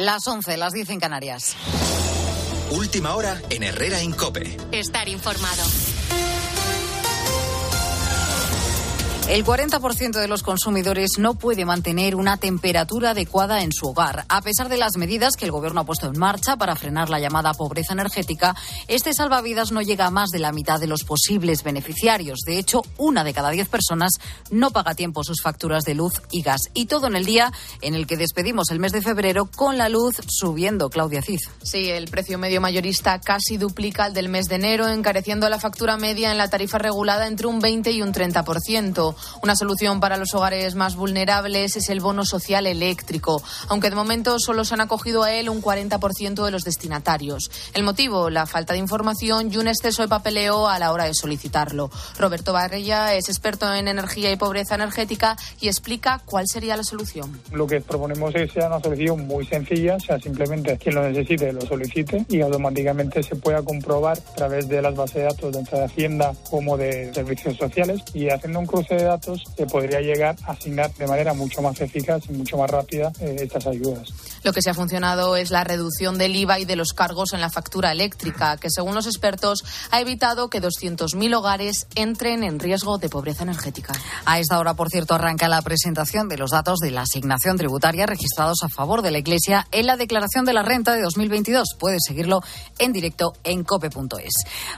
Las 11, las 10 en Canarias. Última hora en Herrera Incope. Estar informado. El 40% de los consumidores no puede mantener una temperatura adecuada en su hogar. A pesar de las medidas que el Gobierno ha puesto en marcha para frenar la llamada pobreza energética, este salvavidas no llega a más de la mitad de los posibles beneficiarios. De hecho, una de cada diez personas no paga a tiempo sus facturas de luz y gas. Y todo en el día en el que despedimos el mes de febrero con la luz subiendo, Claudia Cid. Sí, el precio medio mayorista casi duplica el del mes de enero, encareciendo la factura media en la tarifa regulada entre un 20 y un 30%. Una solución para los hogares más vulnerables es el bono social eléctrico, aunque de momento solo se han acogido a él un 40% de los destinatarios. El motivo, la falta de información y un exceso de papeleo a la hora de solicitarlo. Roberto Barrella es experto en energía y pobreza energética y explica cuál sería la solución. Lo que proponemos es sea una solución muy sencilla, o sea, simplemente quien lo necesite lo solicite y automáticamente se pueda comprobar a través de las bases de datos tanto de Hacienda como de servicios sociales y haciendo un cruce de datos se podría llegar a asignar de manera mucho más eficaz y mucho más rápida eh, estas ayudas. Lo que se ha funcionado es la reducción del IVA y de los cargos en la factura eléctrica, que según los expertos ha evitado que 200.000 hogares entren en riesgo de pobreza energética. A esta hora, por cierto, arranca la presentación de los datos de la asignación tributaria registrados a favor de la Iglesia en la declaración de la renta de 2022. Puedes seguirlo en directo en cope.es.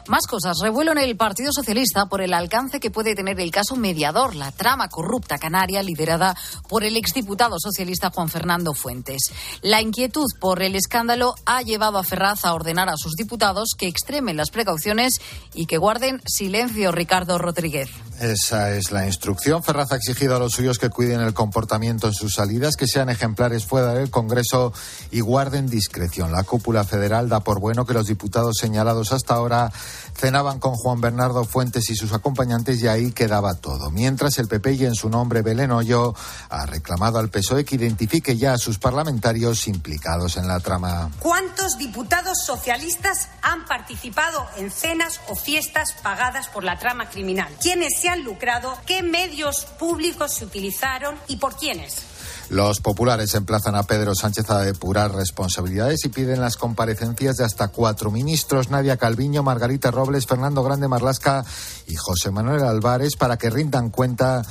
Más cosas. Revuelo en el Partido Socialista por el alcance que puede tener el caso mediador, la trama corrupta canaria liderada por el exdiputado socialista Juan Fernando Fuentes. La inquietud por el escándalo ha llevado a Ferraz a ordenar a sus diputados que extremen las precauciones y que guarden silencio, Ricardo Rodríguez. Esa es la instrucción. Ferraz ha exigido a los suyos que cuiden el comportamiento en sus salidas, que sean ejemplares fuera del Congreso y guarden discreción. La cúpula federal da por bueno que los diputados señalados hasta ahora cenaban con Juan Bernardo Fuentes y sus acompañantes y ahí quedaba todo. Mientras el PP y en su nombre Belén Hoyo ha reclamado al PSOE que identifique ya a sus parlamentarios implicados en la trama. ¿Cuántos diputados socialistas han participado en cenas o fiestas pagadas por la trama criminal? ¿Quiénes se han lucrado? ¿Qué medios públicos se utilizaron y por quiénes? Los populares emplazan a Pedro Sánchez a depurar responsabilidades y piden las comparecencias de hasta cuatro ministros, Nadia Calviño, Margarita Robles, Fernando Grande Marlasca y José Manuel Álvarez, para que rindan cuenta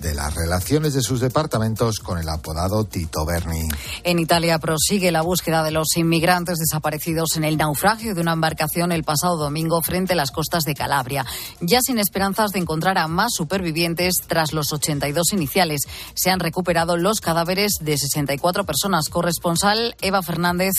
de las relaciones de sus departamentos con el apodado Tito Berni. En Italia prosigue la búsqueda de los inmigrantes desaparecidos en el naufragio de una embarcación el pasado domingo frente a las costas de Calabria. Ya sin esperanzas de encontrar a más supervivientes tras los 82 iniciales, se han recuperado los cadáveres de 64 personas. Corresponsal Eva Fernández.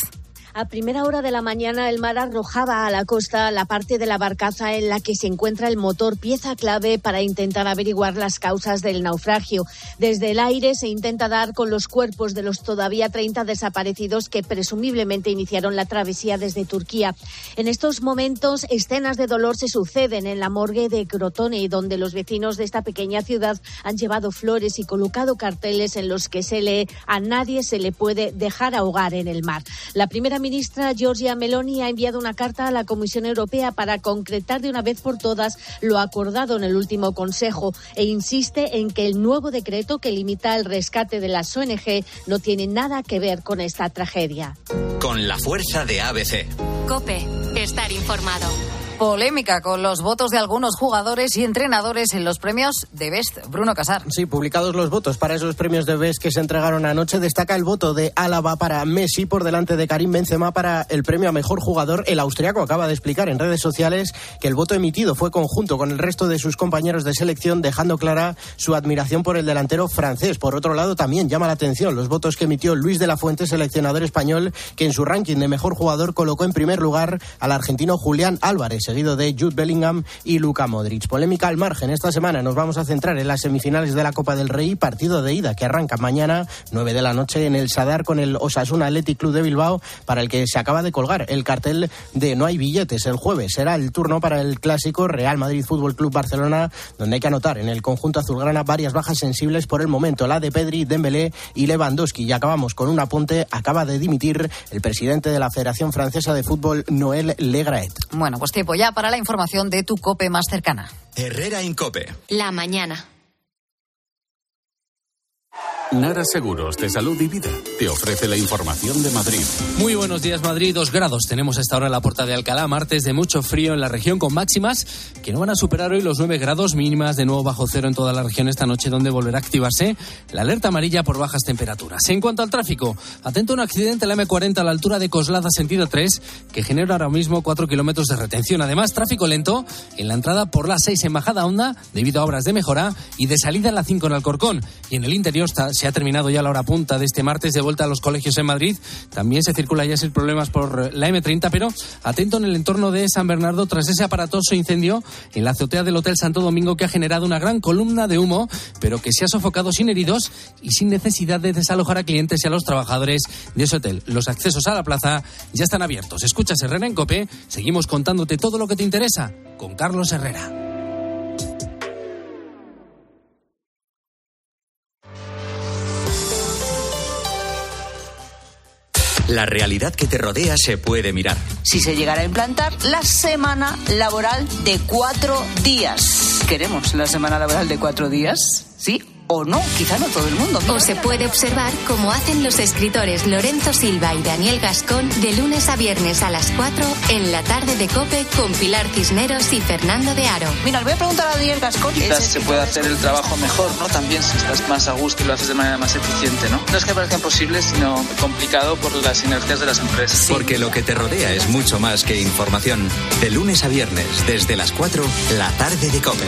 A primera hora de la mañana el mar arrojaba a la costa la parte de la barcaza en la que se encuentra el motor, pieza clave para intentar averiguar las causas del naufragio. Desde el aire se intenta dar con los cuerpos de los todavía 30 desaparecidos que presumiblemente iniciaron la travesía desde Turquía. En estos momentos escenas de dolor se suceden en la morgue de Crotone, donde los vecinos de esta pequeña ciudad han llevado flores y colocado carteles en los que se lee a nadie se le puede dejar ahogar en el mar. La primera ministra Giorgia Meloni ha enviado una carta a la Comisión Europea para concretar de una vez por todas lo acordado en el último Consejo e insiste en que el nuevo decreto que limita el rescate de las ONG no tiene nada que ver con esta tragedia. Con la fuerza de ABC. Cope, estar informado. Polémica con los votos de algunos jugadores y entrenadores en los premios de Best. Bruno Casar. Sí, publicados los votos para esos premios de Best que se entregaron anoche, destaca el voto de Álava para Messi por delante de Karim Benzema para el premio a mejor jugador. El austriaco acaba de explicar en redes sociales que el voto emitido fue conjunto con el resto de sus compañeros de selección, dejando clara su admiración por el delantero francés. Por otro lado, también llama la atención los votos que emitió Luis de la Fuente, seleccionador español, que en su ranking de mejor jugador colocó en primer lugar al argentino Julián Álvarez seguido de Jude Bellingham y Luka Modric. Polémica al margen. Esta semana nos vamos a centrar en las semifinales de la Copa del Rey, partido de ida que arranca mañana, 9 de la noche, en el Sadar con el Osasuna Athletic Club de Bilbao, para el que se acaba de colgar el cartel de No hay billetes. El jueves será el turno para el clásico Real Madrid Fútbol Club Barcelona, donde hay que anotar en el conjunto azulgrana varias bajas sensibles por el momento, la de Pedri, Dembélé y Lewandowski. Y acabamos con un apunte, acaba de dimitir el presidente de la Federación Francesa de Fútbol, Noël Legraet. Bueno, pues tiempo ya para la información de tu COPE más cercana. Herrera Incope. La mañana. Nara Seguros de Salud y Vida te ofrece la información de Madrid. Muy buenos días Madrid, dos grados. Tenemos a esta hora en la puerta de Alcalá, martes de mucho frío en la región con máximas que no van a superar hoy los 9 grados mínimas de nuevo bajo cero en toda la región esta noche donde volverá a activarse la alerta amarilla por bajas temperaturas. En cuanto al tráfico, atento a un accidente en la M40 a la altura de Coslada sentido 3 que genera ahora mismo 4 kilómetros de retención. Además, tráfico lento en la entrada por la 6 en Bajada Honda debido a obras de mejora y de salida en la 5 en Alcorcón. Y en el interior está, se ha terminado ya la hora punta de este martes de vuelta a los colegios en Madrid. También se circula ya sin problemas por la M30, pero atento en el entorno de San Bernardo tras ese aparatoso incendio en la azotea del Hotel Santo Domingo que ha generado una gran columna de humo, pero que se ha sofocado sin heridos y sin necesidad de desalojar a clientes y a los trabajadores de ese hotel. Los accesos a la plaza ya están abiertos. Escuchas Herrera en Cope. Seguimos contándote todo lo que te interesa con Carlos Herrera. La realidad que te rodea se puede mirar. Si se llegara a implantar la semana laboral de cuatro días. ¿Queremos la semana laboral de cuatro días? ¿Sí o no, quizá no todo el mundo. o se puede observar cómo hacen los escritores Lorenzo Silva y Daniel Gascón de lunes a viernes a las 4 en la tarde de Cope con Pilar Cisneros y Fernando de Aro. Mira, le voy a preguntar a Daniel Gascón. Quizás se puede hacer el trabajo mejor, ¿no? También si estás más a gusto y lo haces de manera más eficiente, ¿no? No es que parezca imposible, sino complicado por las sinergias de las empresas. Porque lo que te rodea es mucho más que información. De lunes a viernes, desde las 4, la tarde de Cope.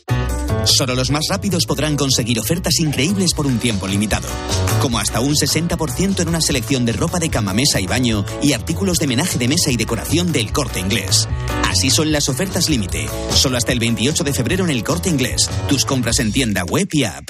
Solo los más rápidos podrán conseguir ofertas increíbles por un tiempo limitado, como hasta un 60% en una selección de ropa de cama, mesa y baño y artículos de menaje de mesa y decoración del corte inglés. Así son las ofertas límite, solo hasta el 28 de febrero en el corte inglés. Tus compras en tienda web y app.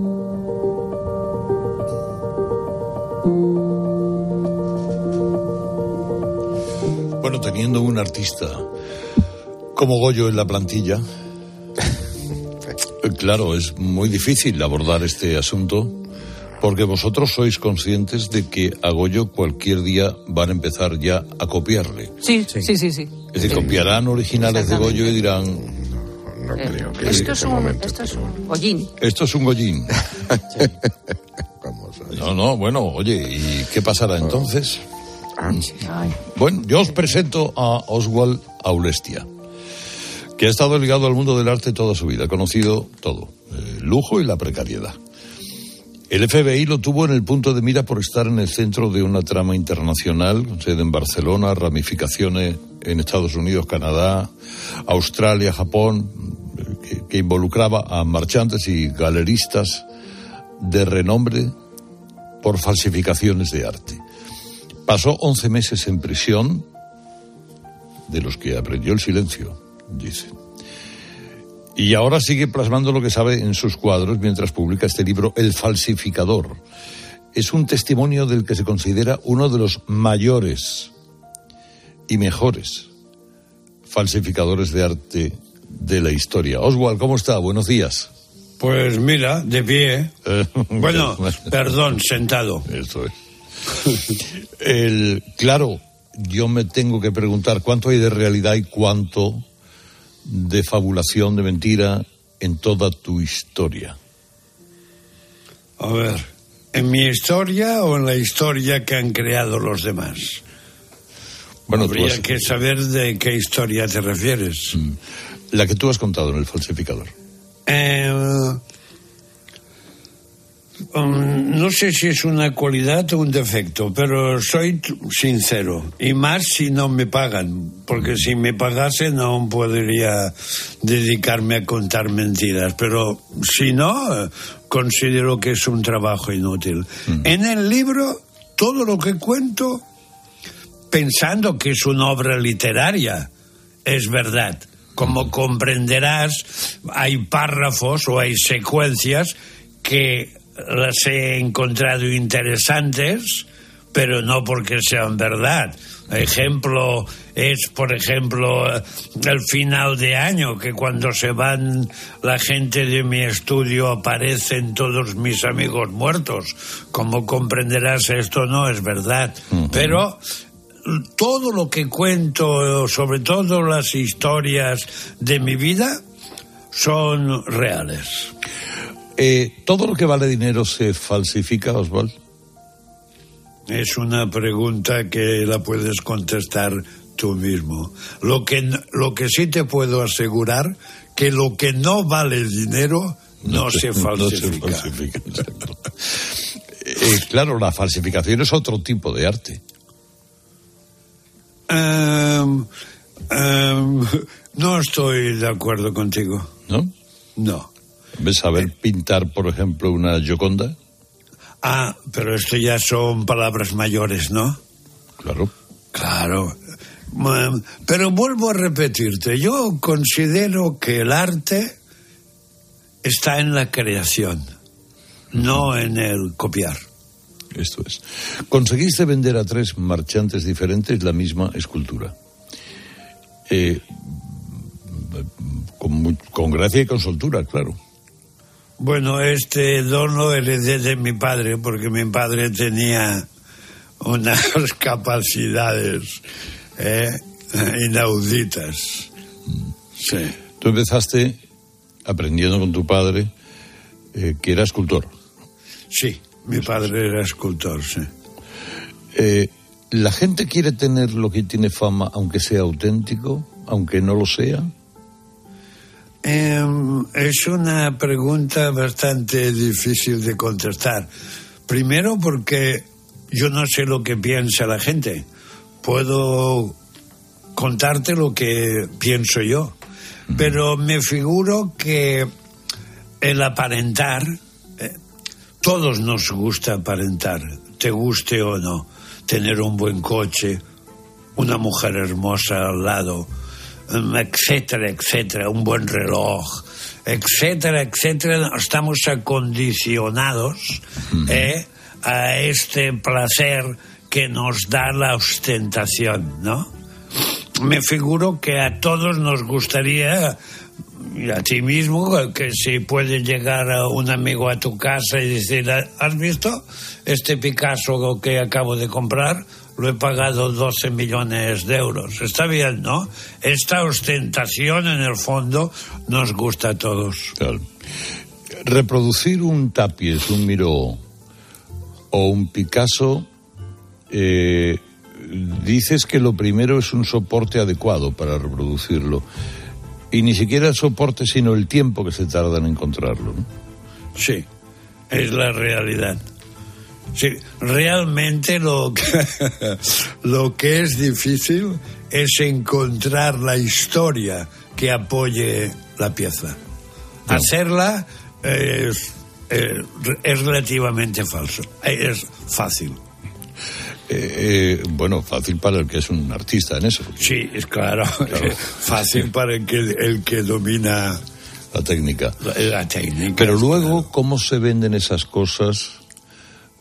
Bueno, teniendo un artista como Goyo en la plantilla, claro, es muy difícil abordar este asunto porque vosotros sois conscientes de que a Goyo cualquier día van a empezar ya a copiarle. Sí, sí, sí, sí. Es decir, copiarán originales de Goyo y dirán... No creo que Esto es un, momento esto es un hollín. Esto es un Goyín. No, no, bueno, oye, ¿y qué pasará entonces? Bueno, yo os presento a Oswald Aulestia, que ha estado ligado al mundo del arte toda su vida, ha conocido todo, el lujo y la precariedad. El FBI lo tuvo en el punto de mira por estar en el centro de una trama internacional, sede en Barcelona, ramificaciones en Estados Unidos, Canadá, Australia, Japón, que, que involucraba a marchantes y galeristas de renombre por falsificaciones de arte. Pasó 11 meses en prisión, de los que aprendió el silencio, dice. Y ahora sigue plasmando lo que sabe en sus cuadros mientras publica este libro El falsificador. Es un testimonio del que se considera uno de los mayores y mejores falsificadores de arte de la historia. Oswald, ¿cómo está? Buenos días. Pues mira, de pie. bueno, perdón, sentado. Eso es. El, claro, yo me tengo que preguntar cuánto hay de realidad y cuánto de fabulación, de mentira en toda tu historia. A ver, ¿en mi historia o en la historia que han creado los demás? Bueno, Habría que saber de qué historia te refieres. Mm. La que tú has contado en el falsificador. Eh, um, no sé si es una cualidad o un defecto, pero soy sincero. Y más si no me pagan, porque si me pagase no podría dedicarme a contar mentiras. Pero si no, considero que es un trabajo inútil. En el libro, todo lo que cuento, pensando que es una obra literaria, es verdad como comprenderás, hay párrafos o hay secuencias que las he encontrado interesantes, pero no porque sean verdad. Ejemplo es, por ejemplo, el final de año, que cuando se van la gente de mi estudio aparecen todos mis amigos muertos. Como comprenderás, esto no es verdad. Pero todo lo que cuento, sobre todo las historias de mi vida, son reales. Eh, ¿Todo lo que vale dinero se falsifica, Oswald? Es una pregunta que la puedes contestar tú mismo. Lo que, lo que sí te puedo asegurar, que lo que no vale dinero no, No se se- no se falsifica. Eh, claro, la falsificación es otro tipo de arte. Em, em, no estoy de acuerdo contigo. ¿No? No. ¿Ves saber pintar, por ejemplo, una Gioconda? Ah, pero esto ya son palabras mayores, ¿no? Claro. Claro. Mm, Pero vuelvo a repetirte, yo considero que el arte está en la creación, no en el copiar. Esto es. Conseguiste vender a tres marchantes diferentes la misma escultura. Eh, con, mu- con gracia y con soltura, claro. Bueno, este don lo heredé de mi padre, porque mi padre tenía unas capacidades eh, inauditas. Sí. Tú empezaste aprendiendo con tu padre, eh, que era escultor. Sí, mi padre era escultor, sí. Eh, ¿La gente quiere tener lo que tiene fama, aunque sea auténtico, aunque no lo sea? Es una pregunta bastante difícil de contestar. Primero porque yo no sé lo que piensa la gente. Puedo contarte lo que pienso yo. Pero me figuro que el aparentar, eh, todos nos gusta aparentar, te guste o no, tener un buen coche, una mujer hermosa al lado, etcétera, etcétera, un buen reloj, etcétera, etcétera, estamos acondicionados eh, a este placer que nos da la ostentación, ¿no? Me figuro que a todos nos gustaría, y a ti mismo, que si puede llegar a un amigo a tu casa y decir, ¿has visto este Picasso que acabo de comprar? Lo he pagado 12 millones de euros. Está bien, ¿no? Esta ostentación, en el fondo, nos gusta a todos. Reproducir un tapies, un Miró o un Picasso, eh, dices que lo primero es un soporte adecuado para reproducirlo. Y ni siquiera el soporte, sino el tiempo que se tarda en encontrarlo. ¿no? Sí, es la realidad. Sí, realmente lo que, lo que es difícil es encontrar la historia que apoye la pieza. Hacerla es, es, es relativamente falso, es fácil. Eh, eh, bueno, fácil para el que es un artista en eso. Sí, es claro, fácil para el que, el que domina la técnica. La, técnica. Pero luego, ¿cómo se venden esas cosas?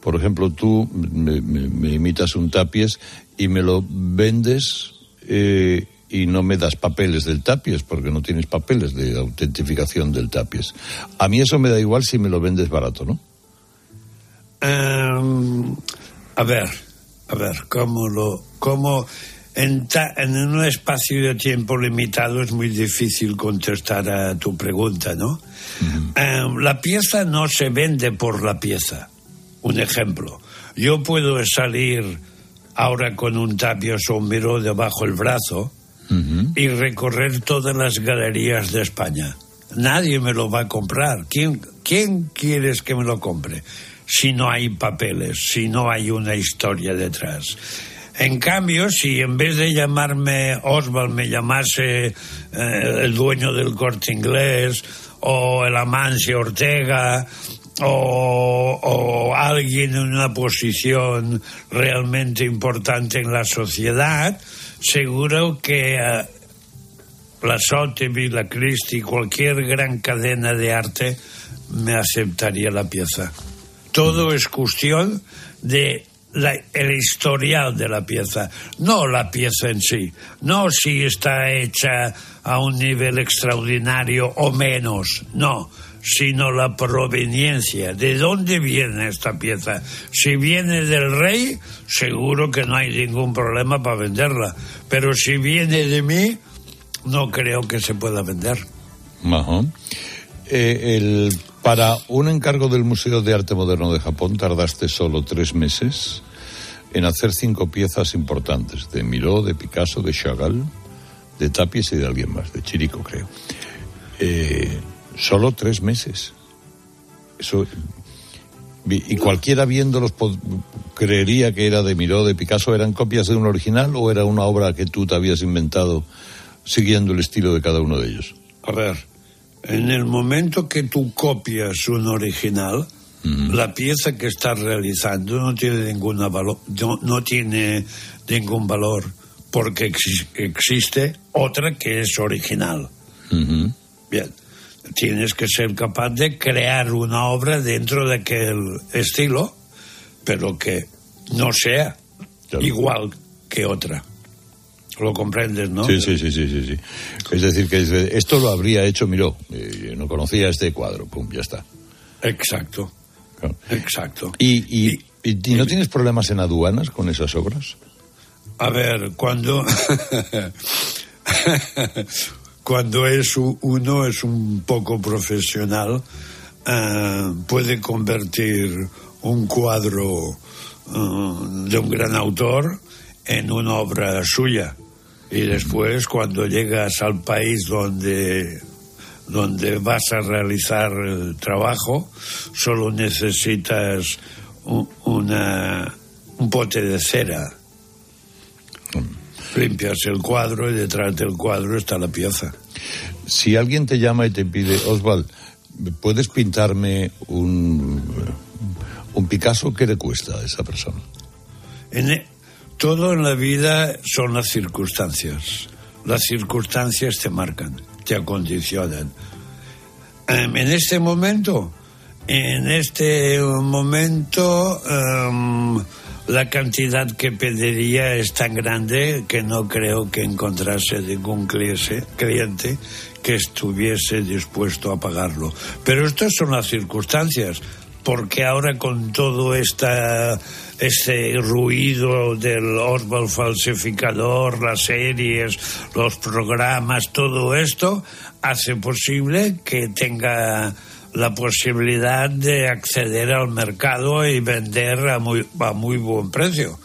Por ejemplo, tú me, me imitas un tapies y me lo vendes eh, y no me das papeles del tapies porque no tienes papeles de autentificación del tapies. A mí eso me da igual si me lo vendes barato, ¿no? Em, a ver, a ver, ¿cómo lo... Cómo en, en, un espacio de tiempo limitado es muy difícil contestar a tu pregunta, ¿no? Em, la pieza no se vende por la pieza. Un ejemplo. Yo puedo salir ahora con un tapios o un miró debajo el brazo y recorrer todas las galerías de España. Nadie me lo va a comprar. ¿Quién, ¿Quién quieres que me lo compre? Si no hay papeles, si no hay una historia detrás. En cambio, si en vez de llamarme Oswald me llamase eh, el dueño del corte inglés o el Amancio Ortega o, alguien en una posición realmente importante en la sociedad, seguro que uh, la Sotheby, la Christie, cualquier gran cadena de arte me aceptaría la pieza. Todo es cuestión de el historial de la pieza, no la pieza en sí, no si está hecha a un nivel extraordinario o menos, no sino la proveniencia. ¿De dónde viene esta pieza? Si viene del rey, seguro que no hay ningún problema para venderla. Pero si viene de mí, no creo que se pueda vender. Eh, el, para un encargo del Museo de Arte Moderno de Japón tardaste solo tres meses en hacer cinco piezas importantes, de Miró, de Picasso, de Chagall, de Tapies y de alguien más, de Chirico creo. Eh, Solo tres meses. Eso, y cualquiera viéndolos creería que era de Miró, de Picasso, ¿eran copias de un original o era una obra que tú te habías inventado siguiendo el estilo de cada uno de ellos? A ver, en el momento que tú copias un original, la pieza que estás realizando no tiene, ninguna valor, no, tiene ningún valor porque existe otra que es original. Bien tienes que ser capaz de crear una obra dentro de aquel estilo, pero que no sea igual que otra. Lo comprendes, ¿no? Sí, sí, sí, sí, sí. Es decir, que esto lo habría hecho Miró. Eh, no conocía este cuadro, pum, ya está. Exacto. Exacto. ¿Y, y, no tienes problemas en aduanas con esas obras? A ver, cuando cuando es uno es un poco profesional, eh, puede convertir un cuadro eh, de un gran autor en una obra suya. Y después, cuando llegas al país donde, donde vas a realizar el trabajo, solo necesitas un, una, un pote de cera limpias el cuadro y detrás del cuadro está la pieza. Si alguien te llama y te pide, Oswald, ¿puedes pintarme un, un Picasso? ¿Qué le cuesta a esa persona? En e, todo en la vida son las circunstancias. Las circunstancias te marcan, te acondicionan. Em, en este momento, en este momento, em, la cantidad que pediría es tan grande que no creo que encontrase ningún cliente que estuviese dispuesto a pagarlo. Pero estas son las circunstancias, porque ahora con todo esta, este ruido del Oswald falsificador, las series, los programas, todo esto hace posible que tenga la posibilidad de acceder al mercado y vender a muy, a muy buen precio.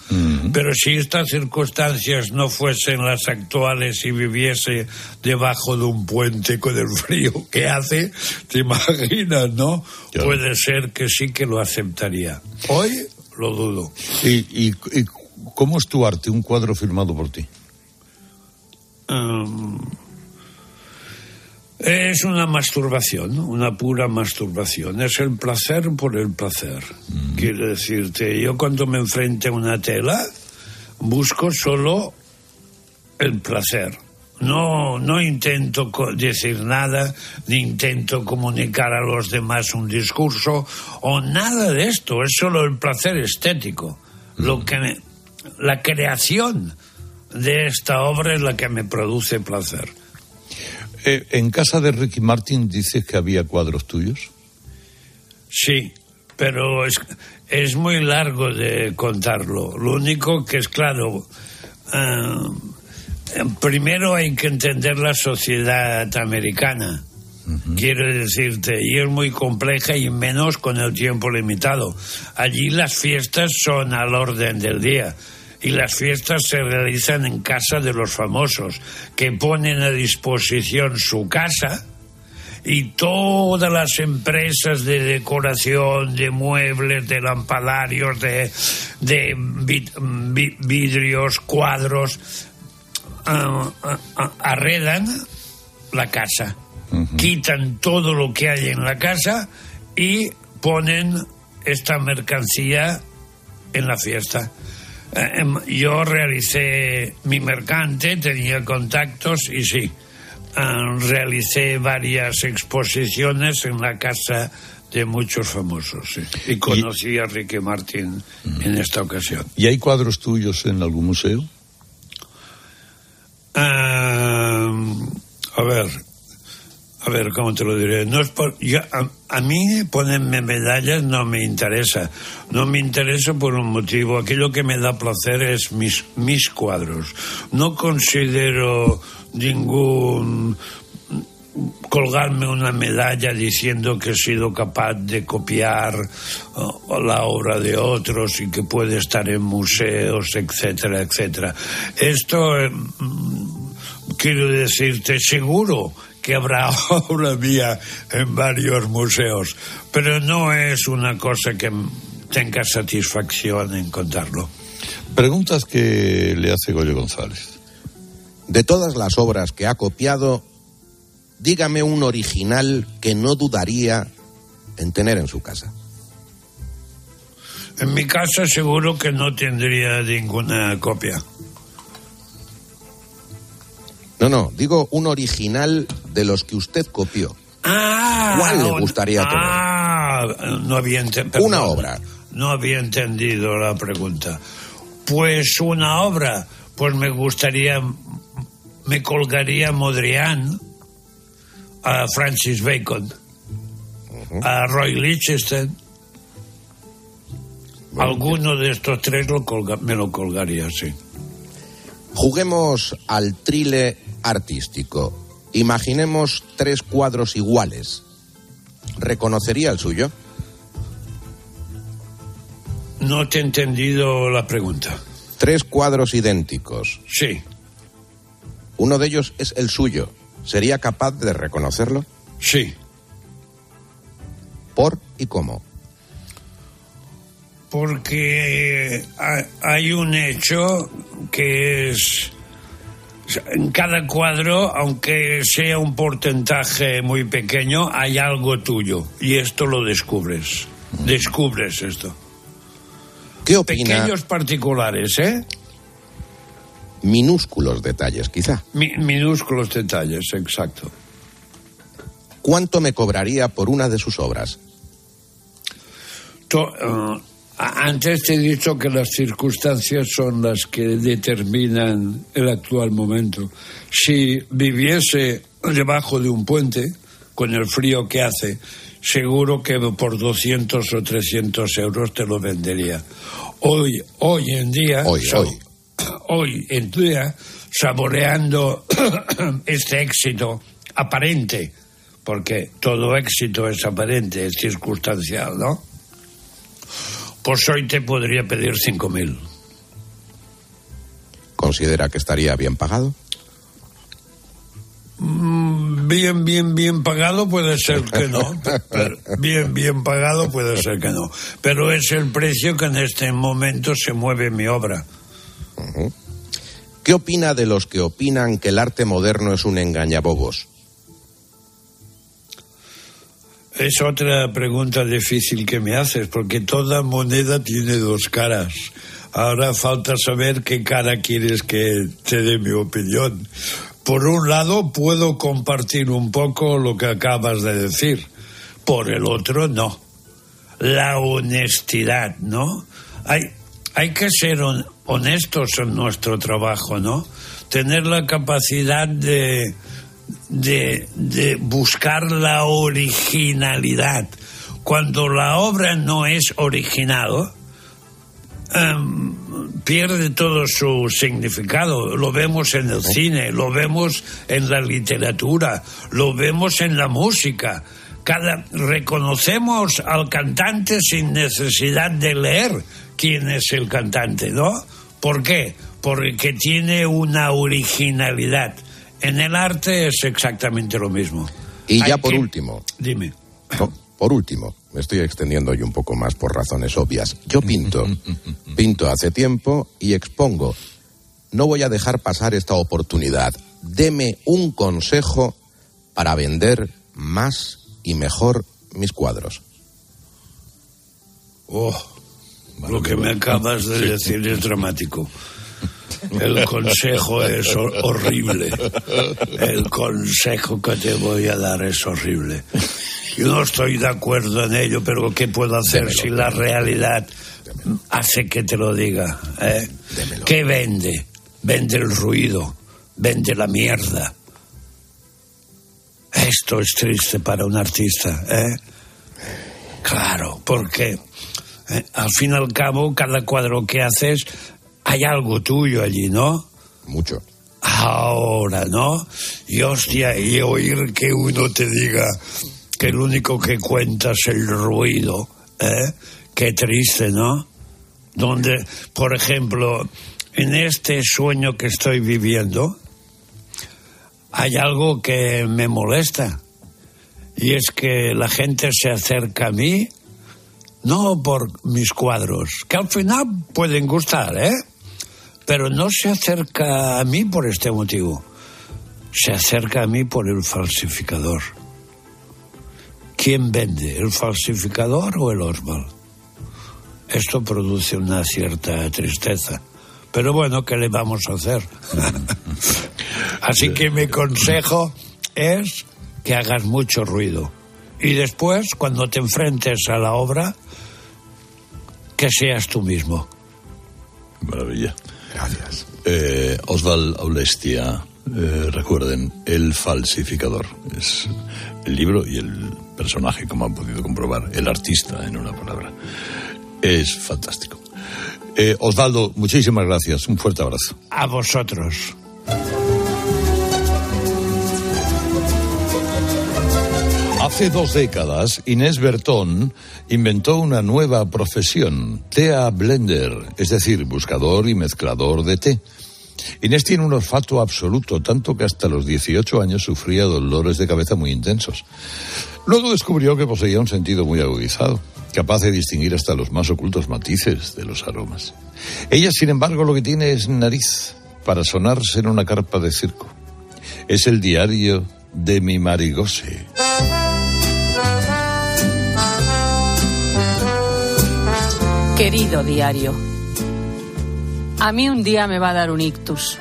Pero si estas circunstancias no fuesen las actuales y viviese debajo de un puente con el frío que hace, te imaginas, ¿no? Puede ser que sí que lo aceptaría. Hoy lo dudo. ¿Y, y, cómo es tu arte, un cuadro firmado por ti? Um, es una masturbación, una pura masturbación. Es el placer por el placer. Mm. Quiero decirte, yo cuando me enfrente a una tela, busco solo el placer. No, no intento decir nada, ni intento comunicar a los demás un discurso o nada de esto. Es solo el placer estético. Lo que me- la creación de esta obra es la que me produce placer. Eh, en casa de Ricky Martin dices que había cuadros tuyos. Sí, pero es, es muy largo de contarlo. Lo único que es claro, ah, primero hay que entender la sociedad americana. Quiero decirte, y es muy compleja y menos con el tiempo limitado. Allí las fiestas son al orden del día y las fiestas se realizan en casa de los famosos, que ponen a disposición su casa y todas las empresas de decoración, de muebles, de lampadarios, de, de vi- vi- vidrios, cuadros, ah, arredan la casa, quitan todo lo que hay en la casa y ponen esta mercancía en la fiesta. Eh, em, Yo realicé mi mercante, tenía contactos y sí, ah, realicé varias exposiciones en la casa de muchos famosos sí. y conocí a Ricky Martin en esta ocasión. ¿Y hay cuadros tuyos en algún museo? Ah, a ver, a ver, ¿cómo te lo diré? No es por, yo- a, a mí ponerme medallas no me interesa. No me interesa por un motivo. Aquello que me da placer es mis, mis cuadros. No considero ningún colgarme una medalla diciendo que he sido capaz de copiar oh, la obra de otros y que puede estar en museos, etcétera, etcétera. Esto, eh, mm, quiero decirte, seguro que habrá obra mía en varios museos, pero no es una cosa que tenga satisfacción en contarlo. Preguntas que le hace Goyo González. De todas las obras que ha copiado, dígame un original que no dudaría en tener en su casa. En mi casa seguro que no tendría ninguna copia. No, no, digo un original de los que usted copió. Ah, ¿Cuál le gustaría tener? Ah, no había entendido. Una obra. No había entendido la pregunta. Pues una obra, pues me gustaría, me colgaría Modrian a Francis Bacon, a Roy Lichtenstein. Alguno de estos tres lo colga- me lo colgaría, sí. Juguemos al trile artístico. Imaginemos tres cuadros iguales. ¿Reconocería el suyo? No te he entendido la pregunta. Tres cuadros idénticos. Sí. Uno de ellos es el suyo. ¿Sería capaz de reconocerlo? Sí. ¿Por y cómo? porque ha- hay un hecho que es en cada cuadro, aunque sea un porcentaje muy pequeño, hay algo tuyo y esto lo descubres. Descubres esto. ¿Qué opina? Pequeños particulares, ¿eh? Minúsculos detalles, quizá. Mi- minúsculos detalles, exacto. ¿Cuánto me cobraría por una de sus obras? To- eh, antes te he dicho que las circunstancias son las que determinan el actual momento. Si viviese debajo de un puente, con el frío que hace, seguro que por 200 o 300 euros te lo vendería. Hoy, hoy en día, Hoy, sab- hoy. hoy en día, saboreando este éxito aparente, porque todo éxito es aparente, es circunstancial, ¿no? Pues hoy te podría pedir 5.000. ¿Considera que estaría bien pagado? Mm, Bien, bien, bien pagado puede ser que no. pero bien, bien pagado puede ser que no. Pero es el precio que en este momento se mueve mi obra. ¿Qué opina de los que opinan que el arte moderno es un engañabobos? Es otra pregunta difícil que me haces, porque toda moneda tiene dos caras. Ahora falta saber qué cara quieres que te dé mi opinión. por un lado puedo compartir un poco lo que acabas de decir, por el otro no. La honestidad, ¿no? Hay, hay que ser honestos en nuestro trabajo, ¿no? Tener la capacidad de, de, de buscar la originalidad. Cuando la obra no es original, em, pierde todo su significado. Lo vemos en el cine, lo vemos en la literatura, lo vemos en la música. Cada, reconocemos al cantante sin necesidad de leer quién es el cantante, ¿no? ¿Por qué? Porque tiene una originalidad. En el arte es exactamente lo mismo. Y ya por último. Dime. por último, me estoy extendiendo hoy un poco más por razones obvias. Yo pinto, pinto hace tiempo y expongo. No voy a dejar pasar esta oportunidad. Deme un consejo para vender más y mejor mis cuadros. Oh, lo que me acabas de decir es dramático. El consejo es horrible. El consejo que te voy a dar es horrible. Yo no estoy de acuerdo en ello, pero ¿qué puedo hacer si la realidad hace que te lo diga? ¿eh? ¿Qué vende? Vende el ruido, vende la mierda. Esto es triste para un artista, ¿eh? Claro, porque eh, al fin y al cabo cada cuadro que haces hay algo tuyo allí, ¿no? Mucho. Ahora, ¿no? Y hostia, y oír que uno te diga, que el único que cuenta es el ruido. ¿eh? Qué triste, ¿no? Donde, por ejemplo, en este sueño que estoy viviendo, hay algo que me molesta. Y es que la gente se acerca a mí, no por mis cuadros, que al final pueden gustar, ¿eh? Pero no se acerca a mí por este motivo. Se acerca a mí por el falsificador. ¿Quién vende, el falsificador o el Oswald? Esto produce una cierta tristeza. Pero bueno, ¿qué le vamos a hacer? Así que mi consejo es que hagas mucho ruido. Y después, cuando te enfrentes a la obra, que seas tú mismo. Maravilla. Gracias. Eh, Oswald Aulestia, eh, recuerden, El falsificador. Es el libro y el personaje, como han podido comprobar, el artista, en una palabra. Es fantástico. Eh, Osvaldo, muchísimas gracias. Un fuerte abrazo. A vosotros. Hace dos décadas, Inés Bertón inventó una nueva profesión, Tea Blender, es decir, buscador y mezclador de té. Inés tiene un olfato absoluto, tanto que hasta los 18 años sufría dolores de cabeza muy intensos. Luego descubrió que poseía un sentido muy agudizado, capaz de distinguir hasta los más ocultos matices de los aromas. Ella, sin embargo, lo que tiene es nariz para sonarse en una carpa de circo. Es el diario de mi marigose. Querido diario, a mí un día me va a dar un ictus.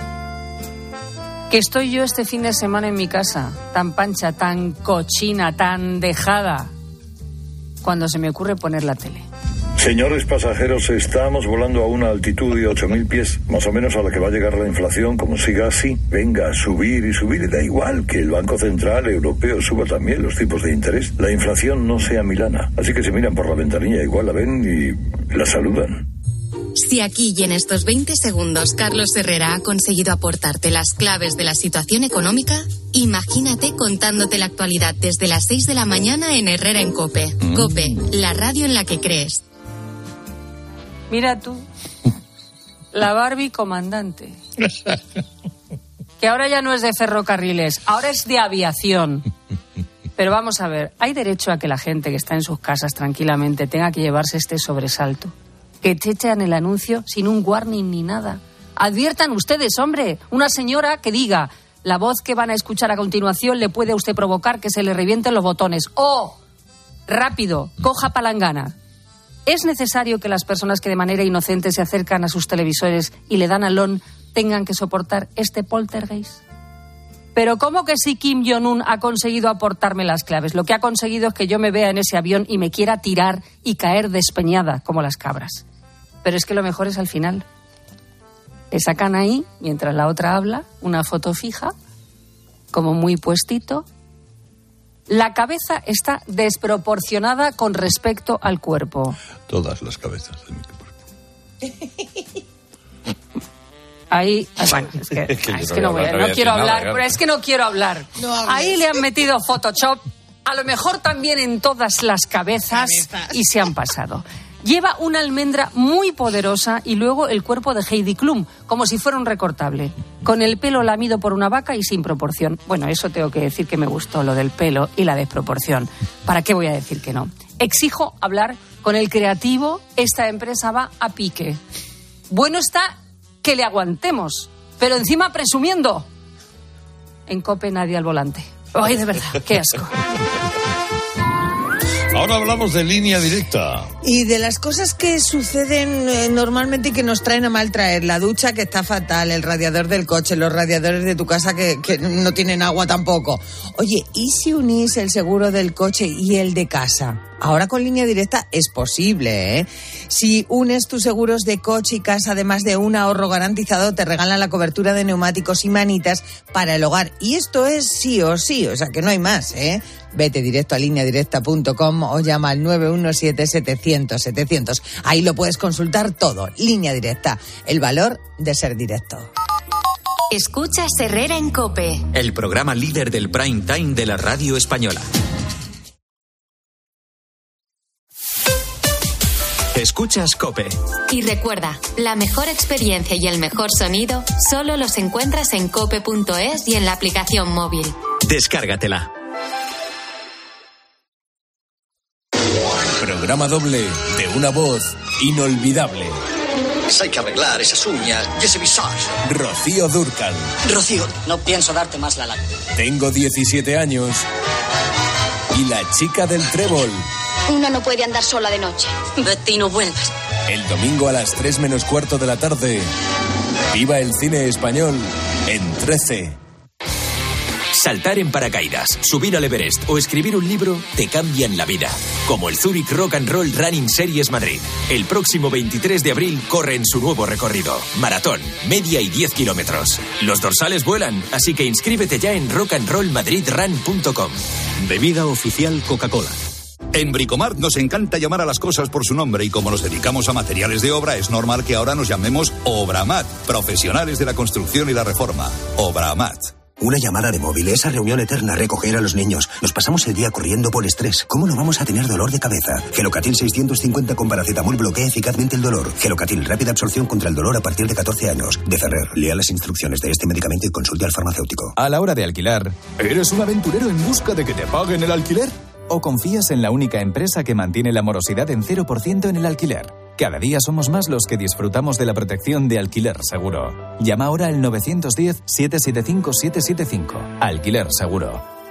Que estoy yo este fin de semana en mi casa, tan pancha, tan cochina, tan dejada, cuando se me ocurre poner la tele. Señores pasajeros, estamos volando a una altitud de 8.000 pies, más o menos a la que va a llegar la inflación. Como siga así, venga a subir y subir. Y da igual que el Banco Central Europeo suba también los tipos de interés. La inflación no sea milana. Así que se miran por la ventanilla, igual la ven y la saludan. Si aquí y en estos 20 segundos Carlos Herrera ha conseguido aportarte las claves de la situación económica, imagínate contándote la actualidad desde las 6 de la mañana en Herrera en Cope. Cope, la radio en la que crees. Mira tú, la Barbie comandante. Que ahora ya no es de ferrocarriles, ahora es de aviación. Pero vamos a ver, ¿hay derecho a que la gente que está en sus casas tranquilamente tenga que llevarse este sobresalto? Que te echan el anuncio sin un warning ni nada. Adviertan ustedes, hombre, una señora que diga, la voz que van a escuchar a continuación le puede a usted provocar que se le revienten los botones. ¡Oh! Rápido, coja palangana. ¿Es necesario que las personas que de manera inocente se acercan a sus televisores y le dan alón tengan que soportar este poltergeist? Pero ¿cómo que si Kim Jong-un ha conseguido aportarme las claves? Lo que ha conseguido es que yo me vea en ese avión y me quiera tirar y caer despeñada como las cabras. Pero es que lo mejor es al final. Le sacan ahí, mientras la otra habla, una foto fija, como muy puestito. La cabeza está desproporcionada con respecto al cuerpo. Todas las cabezas de mi cuerpo. Ahí, ah, bueno, es que, Es que es no que no, voy a voy a- hablar, no no quiero nada, hablar, pero es que no quiero hablar. Ahí le han metido Photoshop, a lo mejor también en todas las cabezas y se han pasado. Lleva una almendra muy poderosa y luego el cuerpo de Heidi Klum, como si fuera un recortable, con el pelo lamido por una vaca y sin proporción. Bueno, eso tengo que decir que me gustó, lo del pelo y la desproporción. ¿Para qué voy a decir que no? Exijo hablar con el creativo, esta empresa va a pique. Bueno está que le aguantemos, pero encima presumiendo. En Cope nadie al volante. Ay, de verdad, qué asco. Ahora hablamos de línea directa. Y de las cosas que suceden eh, normalmente y que nos traen a mal traer, la ducha que está fatal, el radiador del coche, los radiadores de tu casa que, que no tienen agua tampoco. Oye, ¿y si unís el seguro del coche y el de casa? Ahora con línea directa es posible, ¿eh? Si unes tus seguros de coche y casa, además de un ahorro garantizado, te regalan la cobertura de neumáticos y manitas para el hogar. Y esto es sí o sí, o sea que no hay más, ¿eh? Vete directo a lineadirecta.com o llama al 917-700-700. Ahí lo puedes consultar todo. Línea directa. El valor de ser directo. Escuchas Herrera en Cope. El programa líder del prime time de la radio española. Escuchas Cope. Y recuerda, la mejor experiencia y el mejor sonido solo los encuentras en cope.es y en la aplicación móvil. Descárgatela. Programa doble de una voz inolvidable. Hay que arreglar esas uñas y ese visage. Rocío Durcal. Rocío, no pienso darte más la lata. Tengo 17 años. Y la chica del trébol. Una no puede andar sola de noche. Vete y no vuelvas. El domingo a las 3 menos cuarto de la tarde. Viva el cine español en 13. Saltar en paracaídas, subir al Everest o escribir un libro te cambian la vida. Como el Zurich Rock and Roll Running Series Madrid. El próximo 23 de abril corre en su nuevo recorrido. Maratón, media y 10 kilómetros. Los dorsales vuelan, así que inscríbete ya en rockandrollmadridrun.com. Bebida oficial Coca-Cola. En Bricomart nos encanta llamar a las cosas por su nombre y como nos dedicamos a materiales de obra, es normal que ahora nos llamemos Obramat, profesionales de la construcción y la reforma. Obramat. Una llamada de móvil, esa reunión eterna, recoger a los niños. Nos pasamos el día corriendo por estrés. ¿Cómo no vamos a tener dolor de cabeza? Gelocatil 650 con paracetamol bloquea eficazmente el dolor. Gelocatil, rápida absorción contra el dolor a partir de 14 años. De Ferrer, lea las instrucciones de este medicamento y consulte al farmacéutico. A la hora de alquilar, ¿eres un aventurero en busca de que te paguen el alquiler? ¿O confías en la única empresa que mantiene la morosidad en 0% en el alquiler? Cada día somos más los que disfrutamos de la protección de alquiler seguro. Llama ahora al 910-775-775. Alquiler seguro.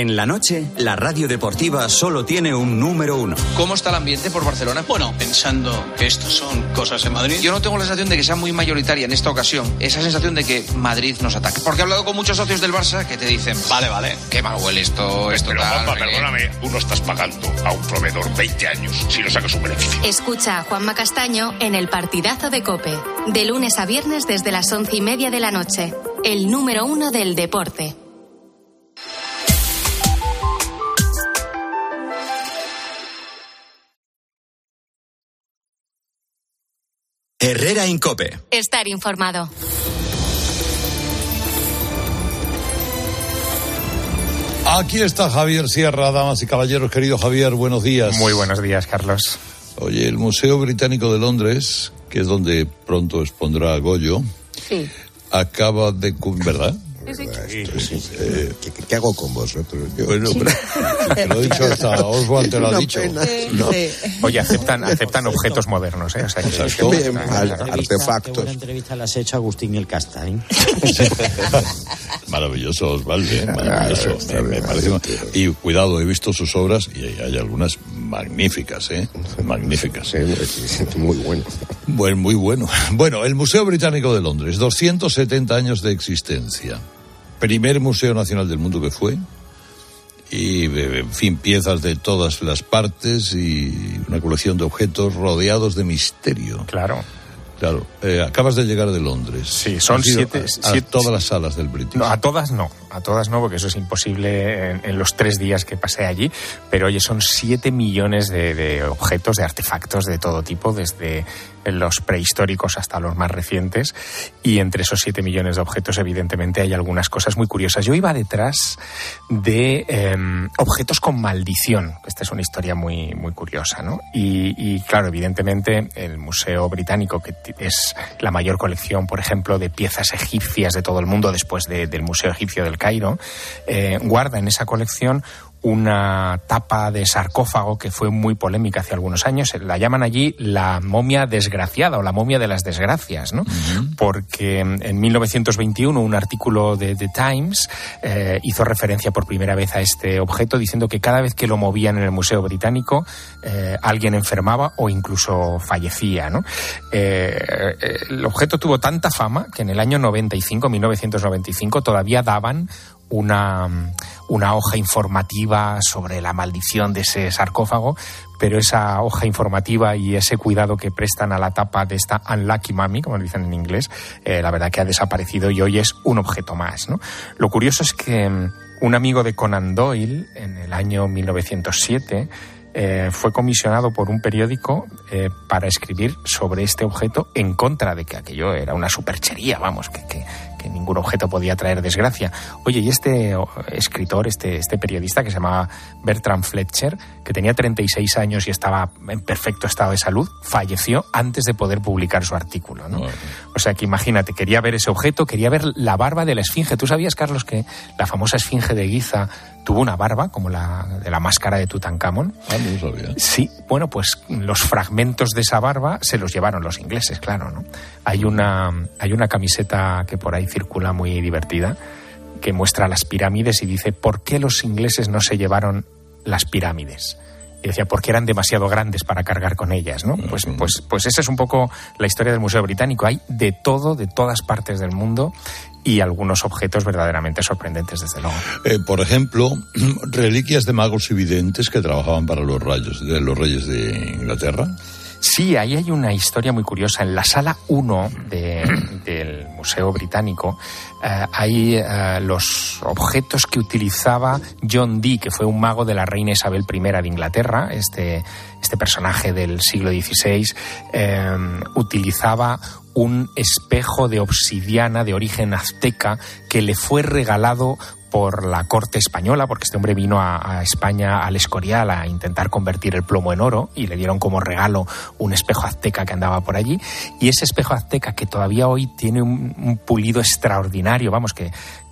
En la noche, la radio deportiva solo tiene un número uno. ¿Cómo está el ambiente por Barcelona? Bueno, pensando que estos son cosas en Madrid. Yo no tengo la sensación de que sea muy mayoritaria en esta ocasión esa sensación de que Madrid nos ataca. Porque he hablado con muchos socios del Barça que te dicen, vale, vale, qué mal huele esto, esto Pero, tal, Juanpa, no sé qué". perdóname, tú no estás pagando a un proveedor 20 años si no sacas un beneficio. Escucha a Juanma Castaño en el partidazo de Cope, de lunes a viernes desde las once y media de la noche. El número uno del deporte. Herrera Incope. Estar informado. Aquí está Javier Sierra, damas y caballeros. Querido Javier, buenos días. Muy buenos días, Carlos. Oye, el Museo Británico de Londres, que es donde pronto expondrá Goyo, Sí. acaba de... Eh, ¿Qué, qué hago con vosotros? Yo- Bueno, pero- te lo he dicho hasta Oswald, te lo ha dicho. pena. No. Oye, aceptan, aceptan objetos modernos, ¿eh? O sea, que- que- Bien, al- Entrevista, Qué buena entrevista le has hecho a Agustín el Casta, ¿eh? Maravilloso, Osvaldo, ¿eh? maravilloso. Me- me parece- Y cuidado, he visto sus obras y hay, hay algunas magníficas, ¿eh? Magníficas. Muy bueno. Bueno, muy bueno. Bueno, el Museo Británico de Londres, 270 años de existencia. Primer museo nacional del mundo que fue. Y, eh, en fin, piezas de todas las partes y una colección de objetos rodeados de misterio. Claro. Claro. Eh, acabas de llegar de Londres. Sí, son siete- a- todas las salas del British. No, a todas no, a todas no, porque eso es imposible en, los tres días que pasé allí. Pero oye, son siete millones de, objetos, de artefactos de todo tipo, desde los prehistóricos hasta los más recientes. Y entre esos siete millones de objetos, evidentemente, hay algunas cosas muy curiosas. Yo iba detrás de em, objetos con maldición. Esta es una historia muy, muy curiosa, ¿no? Y, claro, evidentemente, el Museo Británico, que es la mayor colección, por ejemplo, de piezas egipcias de todo el mundo después de- del Museo Egipcio del Cairo, eh, guarda en esa colección una tapa de sarcófago que fue muy polémica hace algunos años. La llaman allí la momia desgraciada o la momia de las desgracias, ¿no? Porque en 1921 un artículo de The Times eh, hizo referencia por primera vez a este objeto diciendo que cada vez que lo movían en el Museo Británico eh, alguien enfermaba o incluso fallecía, ¿no? Eh, eh, el objeto tuvo tanta fama que en el año 95, 1995, todavía daban una, una hoja informativa sobre la maldición de ese sarcófago, pero esa hoja informativa y ese cuidado que prestan a la tapa de esta Unlucky Mummy, como dicen en inglés, eh, la verdad que ha desaparecido y hoy es un objeto más. Lo curioso es que mm, un amigo de Conan Doyle, en el año 1907, eh, fue comisionado por un periódico eh, para escribir sobre este objeto en contra de que aquello era una superchería, vamos, que, que, que ningún objeto podía traer desgracia. Oye, y este escritor, este, este periodista que se llamaba Bertram Fletcher, que tenía 36 años y estaba en perfecto estado de salud, falleció antes de poder publicar su artículo. ¿no? O sea que imagínate, quería ver ese objeto, quería ver la barba de la esfinge. ¿Tú sabías, Carlos, que la famosa esfinge de Giza tuvo una barba, como la de la máscara de Tutankamón? Ah, no sabía. Sí, bueno, pues los fragmentos de esa barba se los llevaron los ingleses, claro, ¿no? Hay una, hay una camiseta que por ahí circula muy divertida que muestra las pirámides y dice, ¿por qué los ingleses no se llevaron las pirámides? Y decía, porque eran demasiado grandes para cargar con ellas, ¿no? Pues, pues, pues esa es un poco la historia del Museo Británico. Hay de todo, de todas partes del mundo y algunos objetos verdaderamente sorprendentes, desde luego. Eh, por ejemplo, reliquias de magos y videntes que trabajaban para los rayos de los reyes de Inglaterra. Sí, ahí hay una historia muy curiosa. En la sala 1 de- del Museo Británico eh, hay eh, los objetos que utilizaba John Dee, que fue un mago de la reina Isabel I de Inglaterra, este, este personaje del siglo XVI, eh, utilizaba un espejo de obsidiana de origen azteca que le fue regalado por la corte española, porque este hombre vino a, España al Escorial a intentar convertir el plomo en oro y le dieron como regalo un espejo azteca que andaba por allí. Y ese espejo azteca que todavía hoy tiene un pulido extraordinario, vamos, que,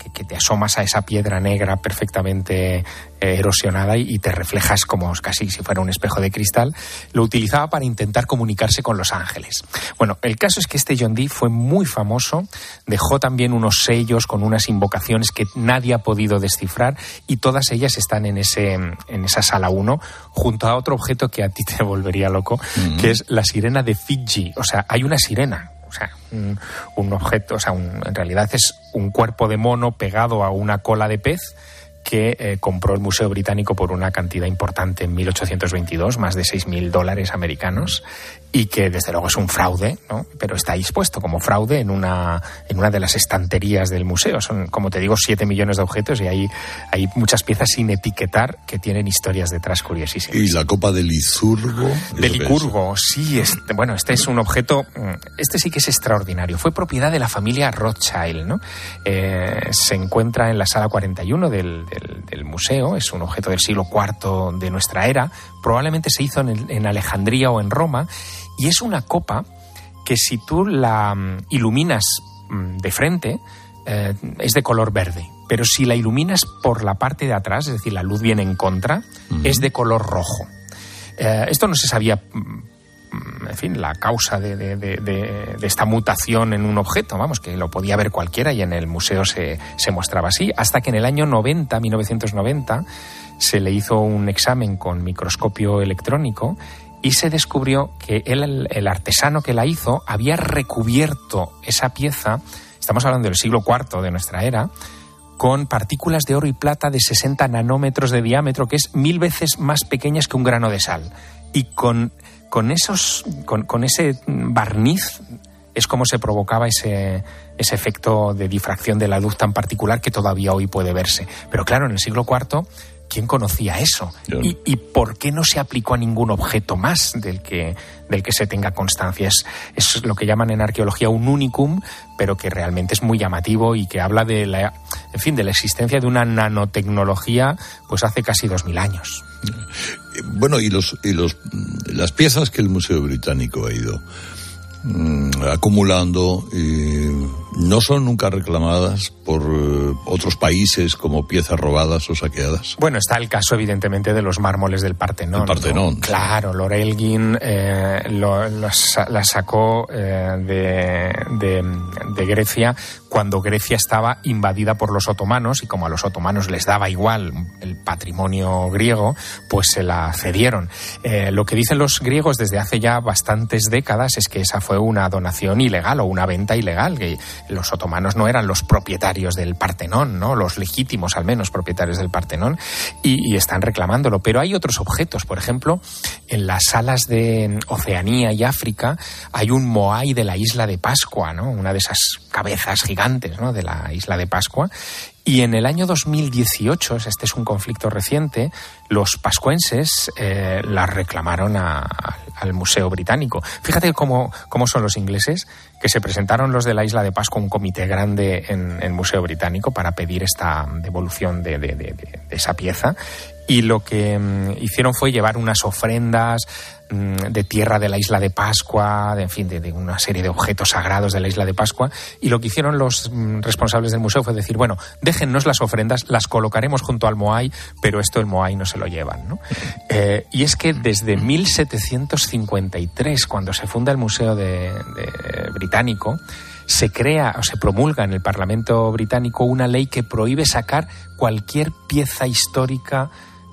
que, que te asomas a esa piedra negra perfectamente eh, erosionada y, y te reflejas como casi si fuera un espejo de cristal, lo utilizaba para intentar comunicarse con los ángeles. Bueno, el caso es que este John Dee fue muy famoso, dejó también unos sellos con unas invocaciones que nadie ha podido descifrar y todas ellas están en, ese, en esa sala 1 junto a otro objeto que a ti te volvería loco, que es la sirena de Fiji. O sea, hay una sirena. Sea, un, un objeto, o sea, un- en realidad es un cuerpo de mono pegado a una cola de pez que eh, compró el Museo Británico por una cantidad importante en 1822, más de 6.000 dólares americanos, y que desde luego es un fraude, ¿no? pero está expuesto como fraude en una, en una de las estanterías del museo. Son, como te digo, 7 millones de objetos y hay, hay muchas piezas sin etiquetar que tienen historias detrás curiosísimas. Y la copa de Licurgo. De Licurgo, sí, este, bueno, este es un objeto, mm, este sí que es extraordinario. Fue propiedad de la familia Rothschild, ¿no? Eh, se encuentra en la sala 41 del, del, del museo, es un objeto del siglo IV de nuestra era, probablemente se hizo en, el- en Alejandría o en Roma, y es una copa que si tú la mm, iluminas mm, de frente, eh, es de color verde. Pero si la iluminas por la parte de atrás, es decir, la luz viene en contra, es de color rojo. Eh, esto no se sabía, mm, en fin, la causa de, esta mutación en un objeto, vamos, que lo podía ver cualquiera y en el museo se, se mostraba así, hasta que en el año 90, 1990, se le hizo un examen con microscopio electrónico y se descubrió que él, el artesano que la hizo había recubierto esa pieza, estamos hablando del siglo IV de nuestra era, con partículas de oro y plata de 60 nanómetros de diámetro, que es mil veces más pequeñas que un grano de sal. Y con, con, esos, con, ese barniz es como se provocaba ese, ese efecto de difracción de la luz tan particular que todavía hoy puede verse. Pero claro, en el siglo IV, ¿quién conocía eso? ¿Y, y por qué no se aplicó a ningún objeto más del que, del que se tenga constancia? Es, es lo que llaman en arqueología un unicum, pero que realmente es muy llamativo y que habla de la, en fin, de la existencia de una nanotecnología pues hace casi dos mil años. Bueno, y los y los las piezas que el Museo Británico ha ido mm, acumulando eh, no son nunca reclamadas por eh, otros países como piezas robadas o saqueadas. Bueno, está el caso, evidentemente, de los mármoles del Partenón. El Partenón. ¿no? Claro, Lord Elgin eh, lo- lo sa- la sacó eh, de, de- de Grecia cuando Grecia estaba invadida por los otomanos y como a los otomanos les daba igual el patrimonio griego, pues se la cedieron. Eh, lo que dicen los griegos desde hace ya bastantes décadas es que esa fue una donación ilegal o una venta ilegal, que los otomanos no eran los propietarios del Partenón, ¿no? los legítimos al menos propietarios del Partenón, y, y están reclamándolo. Pero hay otros objetos, por ejemplo, en las salas de Oceanía y África hay un Moai de la isla de Pascua, ¿no? una de esas cabezas gigantes ¿no? de la isla de Pascua. Y en el año 2018, este es un conflicto reciente, los pascuenses eh, la reclamaron a- al Museo Británico. Fíjate cómo, cómo son los ingleses, que se presentaron los de la isla de Pascua, un comité grande en el Museo Británico para pedir esta devolución de, esa pieza. Y lo que mm, hicieron fue llevar unas ofrendas mm, de tierra de la isla de Pascua, de, en fin, de, de una serie de objetos sagrados de la isla de Pascua. Y lo que hicieron los mm, responsables del museo fue decir, bueno, déjennos las ofrendas, las colocaremos junto al Moai, pero esto el Moai no se lo llevan. ¿no? Eh, y es que desde 1753, cuando se funda el Museo de- de Británico, se crea o se promulga en el Parlamento británico una ley que prohíbe sacar cualquier pieza histórica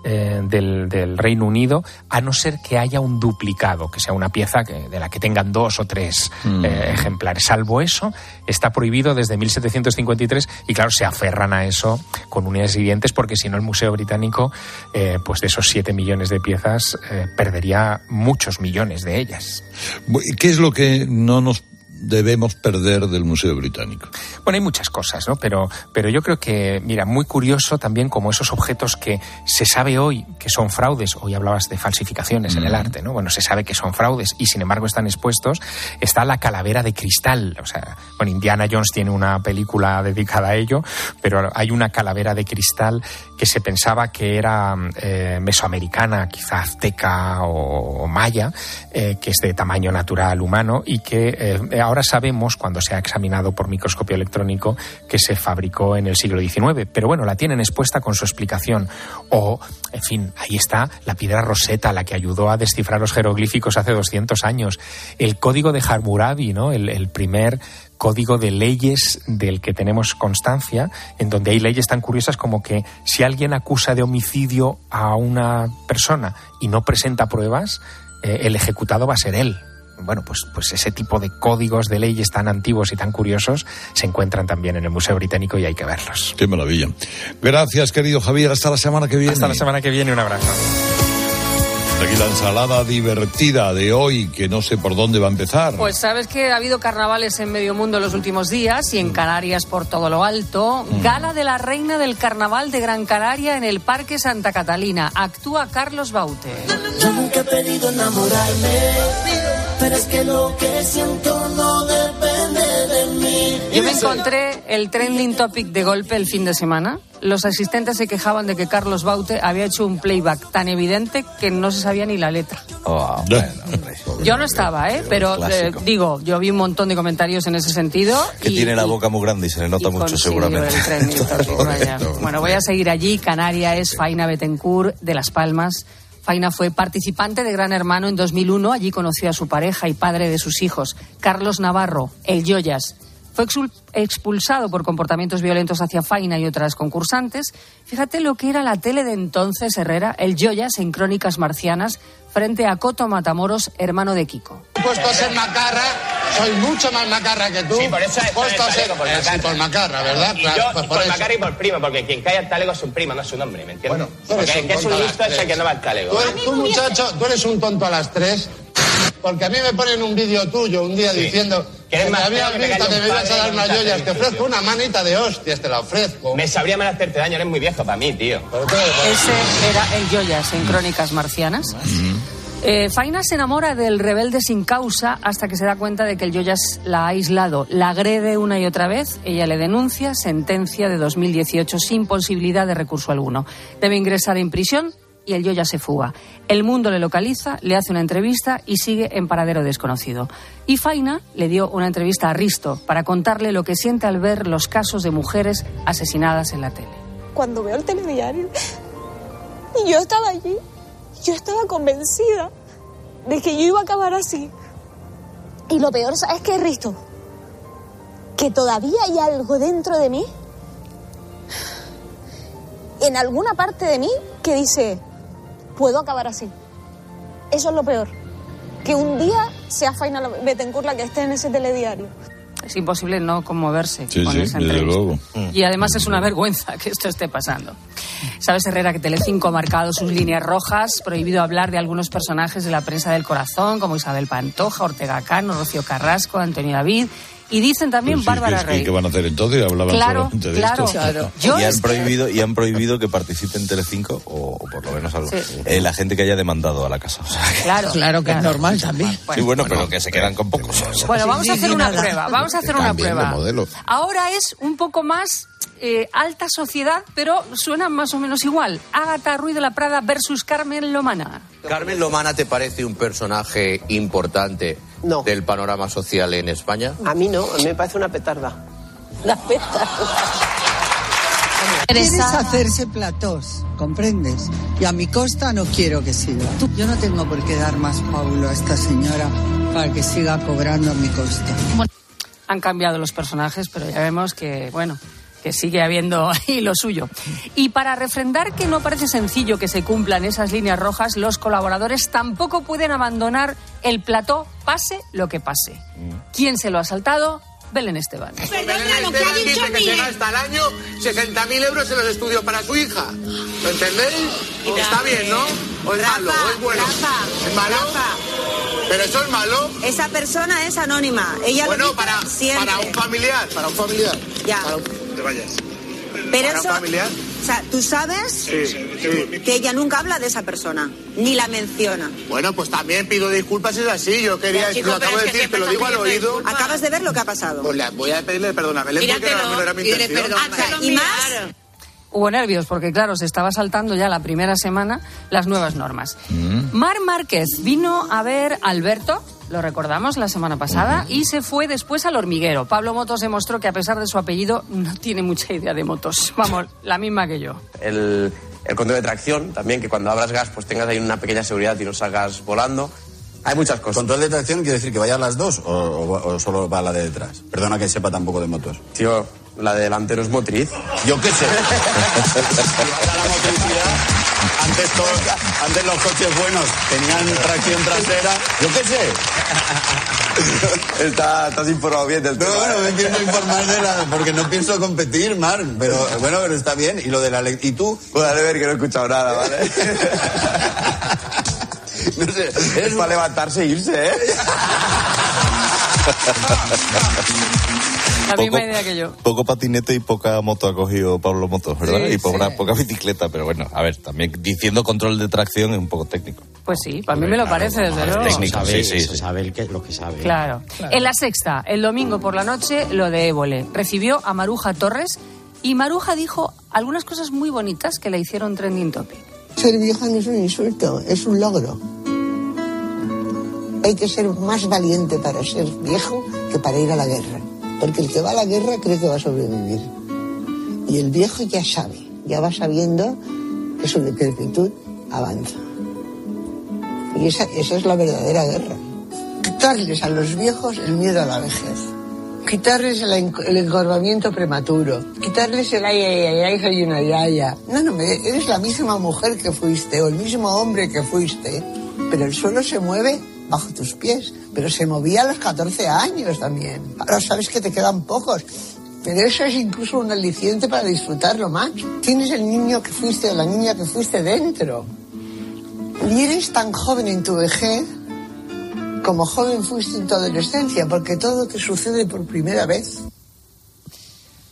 eh, del, del Reino Unido, a no ser que haya un duplicado, que sea una pieza que- de la que tengan dos o tres Mm. eh, ejemplares. Salvo eso, está prohibido desde 1753 y claro, se aferran a eso con unidades y dientes porque si no el Museo Británico, eh, pues de esos siete millones de piezas, perdería muchos millones de ellas. Bu- ¿y ¿Qué es lo que no nos debemos perder del Museo Británico? Bueno, hay muchas cosas, ¿no? Pero, pero yo creo que, mira, muy curioso también como esos objetos que se sabe hoy que son fraudes, hoy hablabas de falsificaciones en el arte, ¿no? Bueno, se sabe que son fraudes y sin embargo están expuestos. Está la calavera de cristal, o sea, bueno, Indiana Jones tiene una película dedicada a ello, pero hay una calavera de cristal que se pensaba que era eh, mesoamericana, quizá azteca o, o maya, eh, que es de tamaño natural humano y que eh, ahora sabemos, cuando se ha examinado por microscopio electrónico, que se fabricó en el siglo XIX. Pero bueno, la tienen expuesta con su explicación. O, en fin, ahí está la piedra roseta, la que ayudó a descifrar los jeroglíficos hace 200 años. El código de Hammurabi, ¿no? el, el primer código de leyes del que tenemos constancia, en donde hay leyes tan curiosas como que si alguien acusa de homicidio a una persona y no presenta pruebas, eh, el ejecutado va a ser él. Bueno, pues, pues ese tipo de códigos de leyes tan antiguos y tan curiosos se encuentran también en el Museo Británico y hay que verlos. Qué maravilla. Gracias, querido Javier. Hasta la semana que viene. Hasta la semana que viene, un abrazo. Aquí la ensalada divertida de hoy, que no sé por dónde va a empezar. Pues sabes que ha habido carnavales en medio mundo los últimos días y en Canarias por todo lo alto. Gala de la Reina del Carnaval de Gran Canaria en el Parque Santa Catalina. Actúa Carlos Baute. Yo nunca he pedido enamorarme, pero es que lo que siento no depende de mí. Yo me encontré el trending topic de golpe el fin de semana. Los asistentes se quejaban de que Carlos Baute había hecho un playback tan evidente que no se sabía ni la letra. Oh, Yo no estaba, ¿eh? Pero eh, digo, yo vi un montón de comentarios en ese sentido. Que y- tiene la boca muy grande y se le nota mucho, seguramente. el trending topic, vaya. Bueno, voy a seguir allí. Canaria es Faina Betancourt de Las Palmas. Faina fue participante de Gran Hermano en 2001. Allí conoció a su pareja y padre de sus hijos, Carlos Navarro, el Joyas. Fue exul- expulsado por comportamientos violentos hacia Faina y otras concursantes. Fíjate lo que era la tele de entonces, Herrera, el Joyas en Crónicas Marcianas, frente a Coto Matamoros, hermano de Kiko. puesto a ser macarra, soy mucho más macarra que tú. Sí, por eso es puesto a ser por Eh, sí, macarra. por macarra, ¿verdad? Y Claro, yo, pues por por eso. macarra y por primo, porque quien cae al talego es un primo, no es un hombre, ¿me entiendes? Tú eres porque el que es un listo es el que no va al talego. Tú, tú, muchacho, tú eres un tonto a las tres. Porque a mí me ponen un vídeo tuyo un día Sí. diciendo Que me habías visto que me ibas a dar unas un joyas. Te ofrezco una manita de hostias, te la ofrezco. Me sabría mal hacerte daño, eres muy viejo para mí, tío. Ese era el Joyas en Crónicas Marcianas. Eh, Faina se enamora del rebelde sin causa hasta que se da cuenta de que el Joyas la ha aislado, la agrede una y otra vez, ella le denuncia, sentencia de 2018 sin posibilidad de recurso alguno. Debe ingresar en prisión y el Joyas se fuga. El mundo le localiza, le hace una entrevista y sigue en paradero desconocido. Y Faina le dio una entrevista a Risto para contarle lo que siente al ver los casos de mujeres asesinadas en la tele. cuando veo el telediario y yo estaba allí, yo estaba convencida de que yo iba a acabar así. Y lo peor, ¿sabes qué, Risto? Que todavía hay algo dentro de mí, en alguna parte de mí, que dice, puedo acabar así. Eso es lo peor. Que un día sea Faina Betancourt la que esté en ese telediario. Es imposible no conmoverse Sí, con sí, esa desde entrevista. luego. Y además es una vergüenza que esto esté pasando. Sabes, Herrera, que Telecinco ha marcado sus líneas rojas, prohibido hablar de algunos personajes de la prensa del corazón, como Isabel Pantoja, Ortega Cano, Rocío Carrasco, Antonio David. Y dicen también Pues sí, Bárbara ¿qué, es que- Rey. ¿Qué van a hacer entonces? Hablaban Claro, solamente de claro. esto. Claro. Yo y han prohibido y han prohibido que participe en Telecinco o, o por lo menos algo Sí. eh, la gente que haya demandado a la casa. O sea, que- Claro, Claro que es normal también. sí, bueno, pero que se quedan con pocos. Bueno, vamos a hacer sí, una nada. prueba. Vamos a hacer una prueba. modelo. Ahora es un poco más eh, alta sociedad, pero suena más o menos igual. Ágata Ruiz de la Prada versus Carmen Lomana. ¿Carmen Lomana te parece un personaje importante del panorama social en España? A mí no, a mí me parece una petarda. Una petarda. Quieres hacerse platós, ¿comprendes? Y a mi costa no quiero que siga. Yo no tengo por qué dar más paulo a esta señora para que siga cobrando a mi costa. Han cambiado los personajes, pero ya vemos que, bueno, que sigue habiendo ahí lo suyo. Y para refrendar que no parece sencillo que se cumplan esas líneas rojas, los colaboradores tampoco pueden abandonar el plató, pase lo que pase. ¿Quién se lo ha saltado? Belén Esteban. Perdona, lo que ha dicho que se gasta al año 60.000 euros en los estudios para su hija. ¿Lo entendéis? Está bien, ¿no? ¿O es malo? ¿O es bueno? ¿Es malo? ¿Pero eso es malo? Esa persona es anónima. Ella Bueno, lo dice para, siempre. para un familiar. Para un familiar. Ya. Para un- te vayas. Pero eso, familiar. o sea, tú sabes Sí, sí. que ella nunca habla de esa persona, ni la menciona. Bueno, pues también pido disculpas, es así. Yo quería, chico, lo acabo de decir, te lo digo al oído. Acabas de ver lo que ha pasado. Pues le voy a pedirle perdón a Belén porque no, no era mi intención. Y más, Hubo nervios porque, claro, se estaba saltando ya la primera semana las nuevas normas. Mar Márquez vino a ver a Alberto, lo recordamos la semana pasada, y se fue después al hormiguero. Pablo Motos demostró que a pesar de su apellido no tiene mucha idea de motos. Vamos, la misma que yo. El, el control de tracción también, que cuando abras gas pues tengas ahí una pequeña seguridad y no salgas volando. Hay muchas cosas. ¿Control de tracción quiere decir que vayan las dos o, o- o solo va la de detrás? Perdona que sepa tampoco de motos. Tío, la de delantero es motriz. Yo qué sé. Antes, todos- antes los coches buenos tenían tracción trasera. Yo qué sé. Está, estás informado bien del No, tema. bueno, me quiero informar de la... Porque no pienso competir, Mar. Pero bueno, pero está bien. ¿Y lo de la... ¿Y tú? De ver que no he escuchado nada, ¿vale? No sé. Es para levantarse e irse, ¿eh? La Poco- misma idea que yo. Poco patinete y poca moto ha cogido Pablo Motos, ¿verdad? Sí, y poca, sí. poca bicicleta, pero bueno, a ver, también diciendo control de tracción es un poco técnico. Pues sí, para mí me lo parece, desde luego. Técnico, sí, sí, eso sí. sabe el que, lo que sabe. Claro. En la sexta, el domingo por la noche, lo de Évole. Recibió a Maruja Torres y Maruja dijo algunas cosas muy bonitas que le hicieron trending topic. Ser vieja no es un insulto, es un logro. Hay que ser más valiente para ser viejo que para ir a la guerra. Porque el que va a la guerra cree que va a sobrevivir. Y el viejo ya sabe, ya va sabiendo que su decrepitud avanza. Y esa, esa es la verdadera guerra. Quitarles a los viejos el miedo a la vejez. Quitarles el, el encorvamiento prematuro. Quitarles el ay, ay, ay, soy una yaya. No, no, eres la misma mujer que fuiste o el mismo hombre que fuiste. Pero el suelo se mueve bajo tus pies. Pero se movía a los 14 años también. Ahora sabes que te quedan pocos. Pero eso es incluso un aliciente para disfrutarlo más. Tienes el niño que fuiste o la niña que fuiste dentro. Y eres tan joven en tu vejez como joven fuiste en tu adolescencia, porque todo te sucede por primera vez.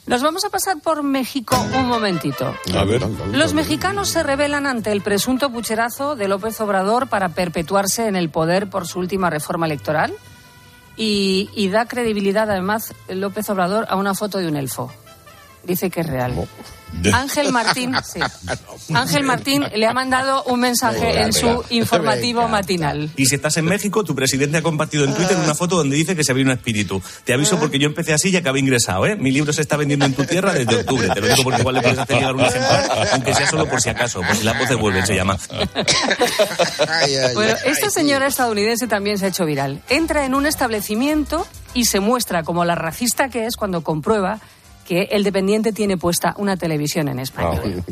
Nos vamos a pasar por México un momentito. A ver. Los mexicanos se rebelan ante el presunto pucherazo de López Obrador para perpetuarse en el poder por su última reforma electoral y, y da credibilidad además López Obrador a una foto de un elfo. Dice que es real. Ángel Martín, sí. Ángel Martín le ha mandado un mensaje en su informativo matinal. Y si estás en México, tu presidente ha compartido en Twitter una foto donde dice que se abrió un espíritu. Te aviso porque yo empecé así y acabé ingresado, ¿eh? Mi libro se está vendiendo en tu tierra desde octubre. Te lo digo porque igual le puedes hacer llegar un ejemplar, aunque sea solo por si acaso, por si la voz devuelve, se llama. Bueno, esta señora estadounidense también se ha hecho viral. Entra en un establecimiento y se muestra como la racista que es cuando comprueba que el dependiente tiene puesta una televisión en español.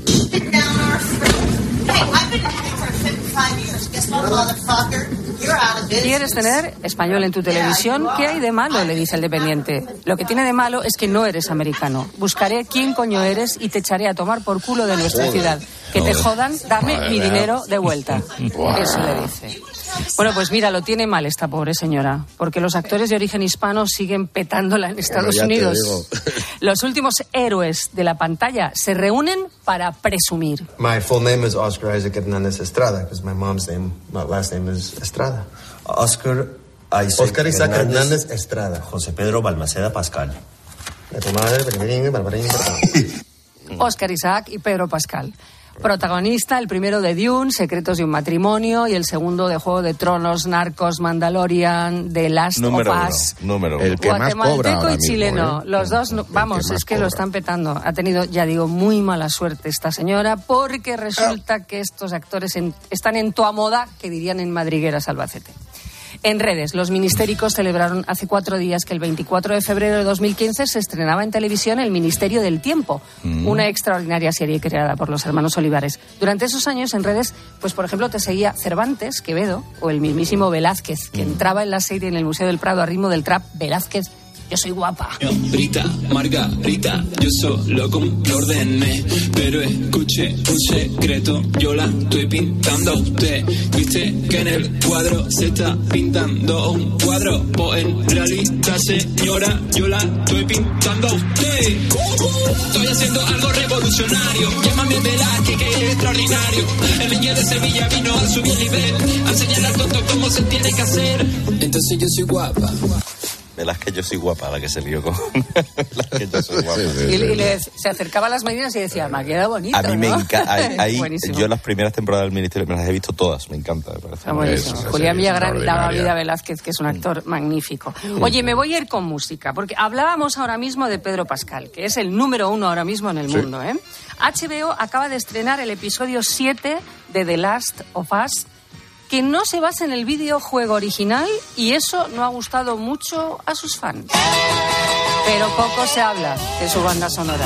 ¿Quieres tener español en tu televisión? ¿Qué hay de malo? Le dice el dependiente. Lo que tiene de malo es que no eres americano. Buscaré quién coño eres y te echaré a tomar por culo de nuestra ciudad. Que te jodan, dame mi dinero de vuelta. Eso le dice. Bueno, pues mira, lo tiene mal esta pobre señora, porque los actores de origen hispano siguen petándola en Estados Unidos. Los últimos héroes de la pantalla se reúnen para presumir. My full name is Oscar Isaac Hernandez Estrada because my mom's name, my last name is Estrada. Oscar Isaac, Oscar Isaac Hernández Hernández Estrada. José Pedro Balmaceda Pascal. De tu madre, Oscar Isaac y Pedro Pascal. Protagonista, el primero de Dune, Secretos de un matrimonio, y el segundo de Juego de Tronos, Narcos, Mandalorian, The Last Número of uno. Us. Número uno. El que más Guatemalteco cobra ahora y mismo, chileno, ¿eh? los dos, no- vamos, es que lo están petando. Ha tenido, ya digo, muy mala suerte esta señora, porque resulta que estos actores en- están en toa moda, que dirían en Madrigueras Albacete. En redes, los ministéricos celebraron hace cuatro días que el 24 de febrero de 2015 se estrenaba en televisión El Ministerio del Tiempo, Mm. una extraordinaria serie creada por los hermanos Olivares. Durante esos años en redes, pues por ejemplo te seguía Cervantes, Quevedo o el mismísimo Velázquez, que entraba en la serie en el Museo del Prado a ritmo del trap Velázquez. Yo soy guapa. Brita, Margarita, yo solo ordené, pero escuche un secreto, yo la estoy pintando a usted. Viste que en el cuadro se está pintando un cuadro, pues en realidad, señora, yo la estoy pintando a usted. Estoy haciendo algo revolucionario, llámame Velázquez que es extraordinario. El niño de Sevilla vino a subir el nivel, a enseñarle al tonto cómo se tiene que hacer. Entonces yo soy guapa. Velázquez, yo soy guapa, la que se lió con. Velázquez, yo soy guapa. Y, y le- se acercaba a las medidas y decía, me ha quedado bonito. A mí me ¿no?". encanta. Yo las primeras temporadas del Ministerio me las he visto todas, me encanta. Me buenísimo. Es- Julián Villagrán daba vida a Velázquez, que es un actor magnífico. Oye, me voy a ir con música, porque hablábamos ahora mismo de Pedro Pascal, que es el número uno ahora mismo en el Sí. mundo. ¿eh? HBO acaba de estrenar el episodio 7 de The Last of Us, que no se basa en el videojuego original y eso no ha gustado mucho a sus fans. Pero poco se habla de su banda sonora,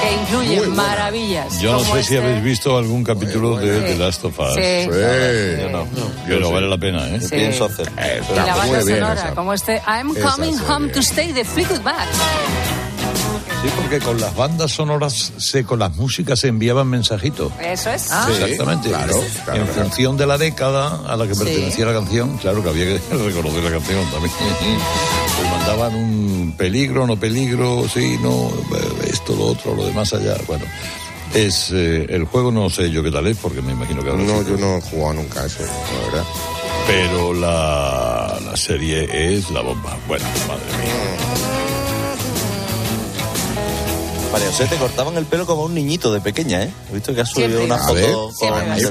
que incluye maravillas. Yo no sé si este- habéis visto algún capítulo de The Last of Us. Sí. Sí. Yo no. Pero vale la pena, ¿eh? Sí. pienso hacer. Y la banda sonora, como este I'm Esa coming home to stay de Fleetwood Mac. Sí, porque con las bandas sonoras, se, con las músicas se enviaban mensajitos. Eso es. Exactamente. claro, claro, en claro. función de la década a la que Sí. pertenecía la canción, claro que había que reconocer la canción también. Pues mandaban un peligro, no peligro, sí, no, eh, esto, lo otro, lo demás allá. Bueno, Es eh, el juego, no sé yo qué tal es, porque me imagino que habrá No, sido. yo no he jugado nunca eso, la verdad. Pero la, la serie es la bomba. Bueno, madre mía. María José, te cortaban el pelo como a un niñito de pequeña, ¿eh? He visto que has subido Siempre. una foto ver,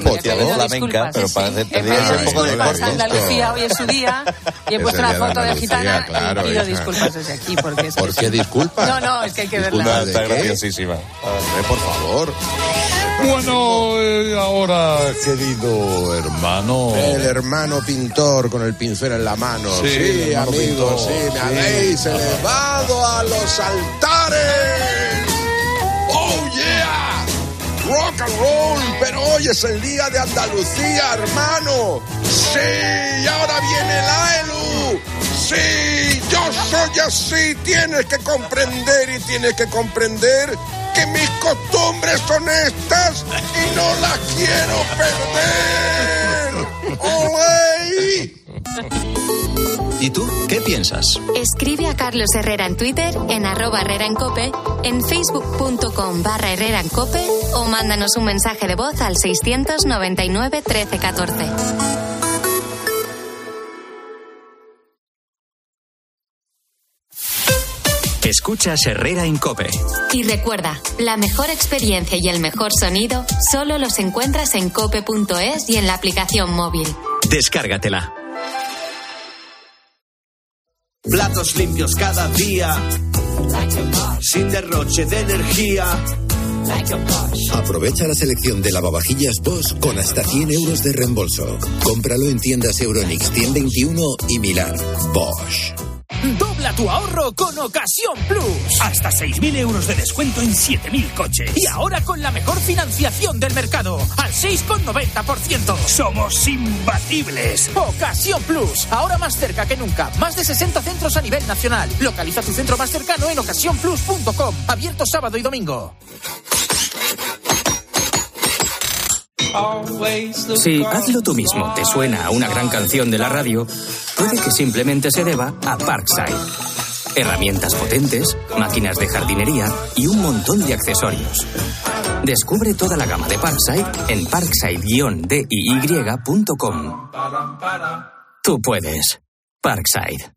con He pedido flamenca, pero dieras pedido un poco de corte. Andalucía hoy es su día y he Es puesto una de foto de gitana claro, y pido disculpas desde aquí porque es que ¿Por qué disculpas? No, no, es que hay que Disculpa, verla. ¿de Está graciosísima. Por favor. Bueno, eh, ahora, querido hermano. El hermano pintor con el pincel en la mano. Sí, Sí, amigos, pintor, sí, me sí. habéis elevado a los altares. Rock and roll, pero hoy es el día de Andalucía, hermano. Sí, y ahora viene la ELU. Sí, yo soy así. Tienes que comprender y tienes que comprender que mis costumbres son estas y no las quiero perder. ¡Olé! ¿Y tú qué piensas? Escribe a Carlos Herrera en Twitter, en arroba Herrera en Cope, en facebook.com barra Herrera en Cope o mándanos un mensaje de voz al 699 13 14. Escuchas Herrera en Cope. Y recuerda, la mejor experiencia y el mejor sonido solo los encuentras en cope.es y en la aplicación móvil. Descárgatela. Platos limpios cada día, sin derroche de energía. Aprovecha la selección de lavavajillas Bosch con hasta 100 euros de reembolso. Cómpralo en tiendas Euronix 121 y Milar. Bosch. Dobla tu ahorro con Ocasión Plus. Hasta 6.000 euros de descuento en 7.000 coches. Y ahora con la mejor financiación del mercado, al 6,90%. Somos imbatibles. Ocasión Plus. Ahora más cerca que nunca. Más de 60 centros a nivel nacional. Localiza tu centro más cercano en ocasiónplus.com. Abierto sábado y domingo. Si hazlo tú mismo te suena a una gran canción de la radio, puede que simplemente se deba a Parkside. Herramientas potentes, máquinas de jardinería y un montón de accesorios. Descubre toda la gama de Parkside en parkside-diy.com. Tú puedes. Parkside.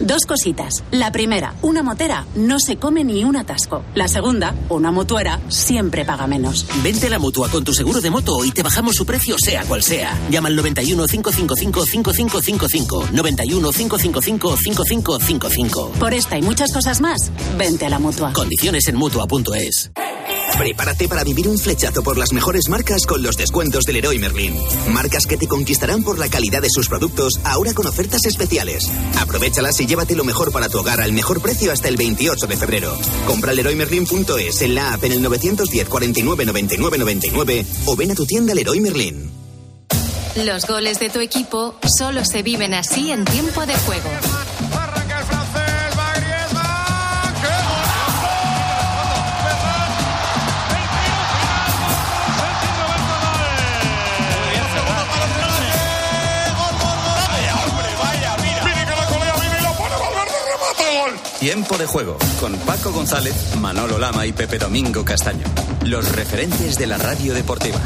Dos cositas. La primera, una motera no se come ni un atasco. La segunda, una motuera siempre paga menos. Vente a la mutua con tu seguro de moto y te bajamos su precio, sea cual sea. Llama al 91 555 5555. 91 555 5555. Por esta y muchas cosas más, vente a la mutua. Condiciones en mutua.es. Prepárate para vivir un flechazo por las mejores marcas con los descuentos del Leroy Merlin. Marcas que te conquistarán por la calidad de sus productos, ahora con ofertas especiales. Aprovechalas y llévate lo mejor para tu hogar al mejor precio hasta el 28 de febrero. Compra leroymerlin.es en la app en el 910 49 99 99 o ven a tu tienda Leroy Merlin. Los goles de tu equipo solo se viven así en tiempo de juego. Tiempo de juego con Paco González, Manolo Lama y Pepe Domingo Castaño. Los referentes de la radio deportiva.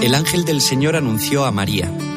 El ángel del Señor anunció a María.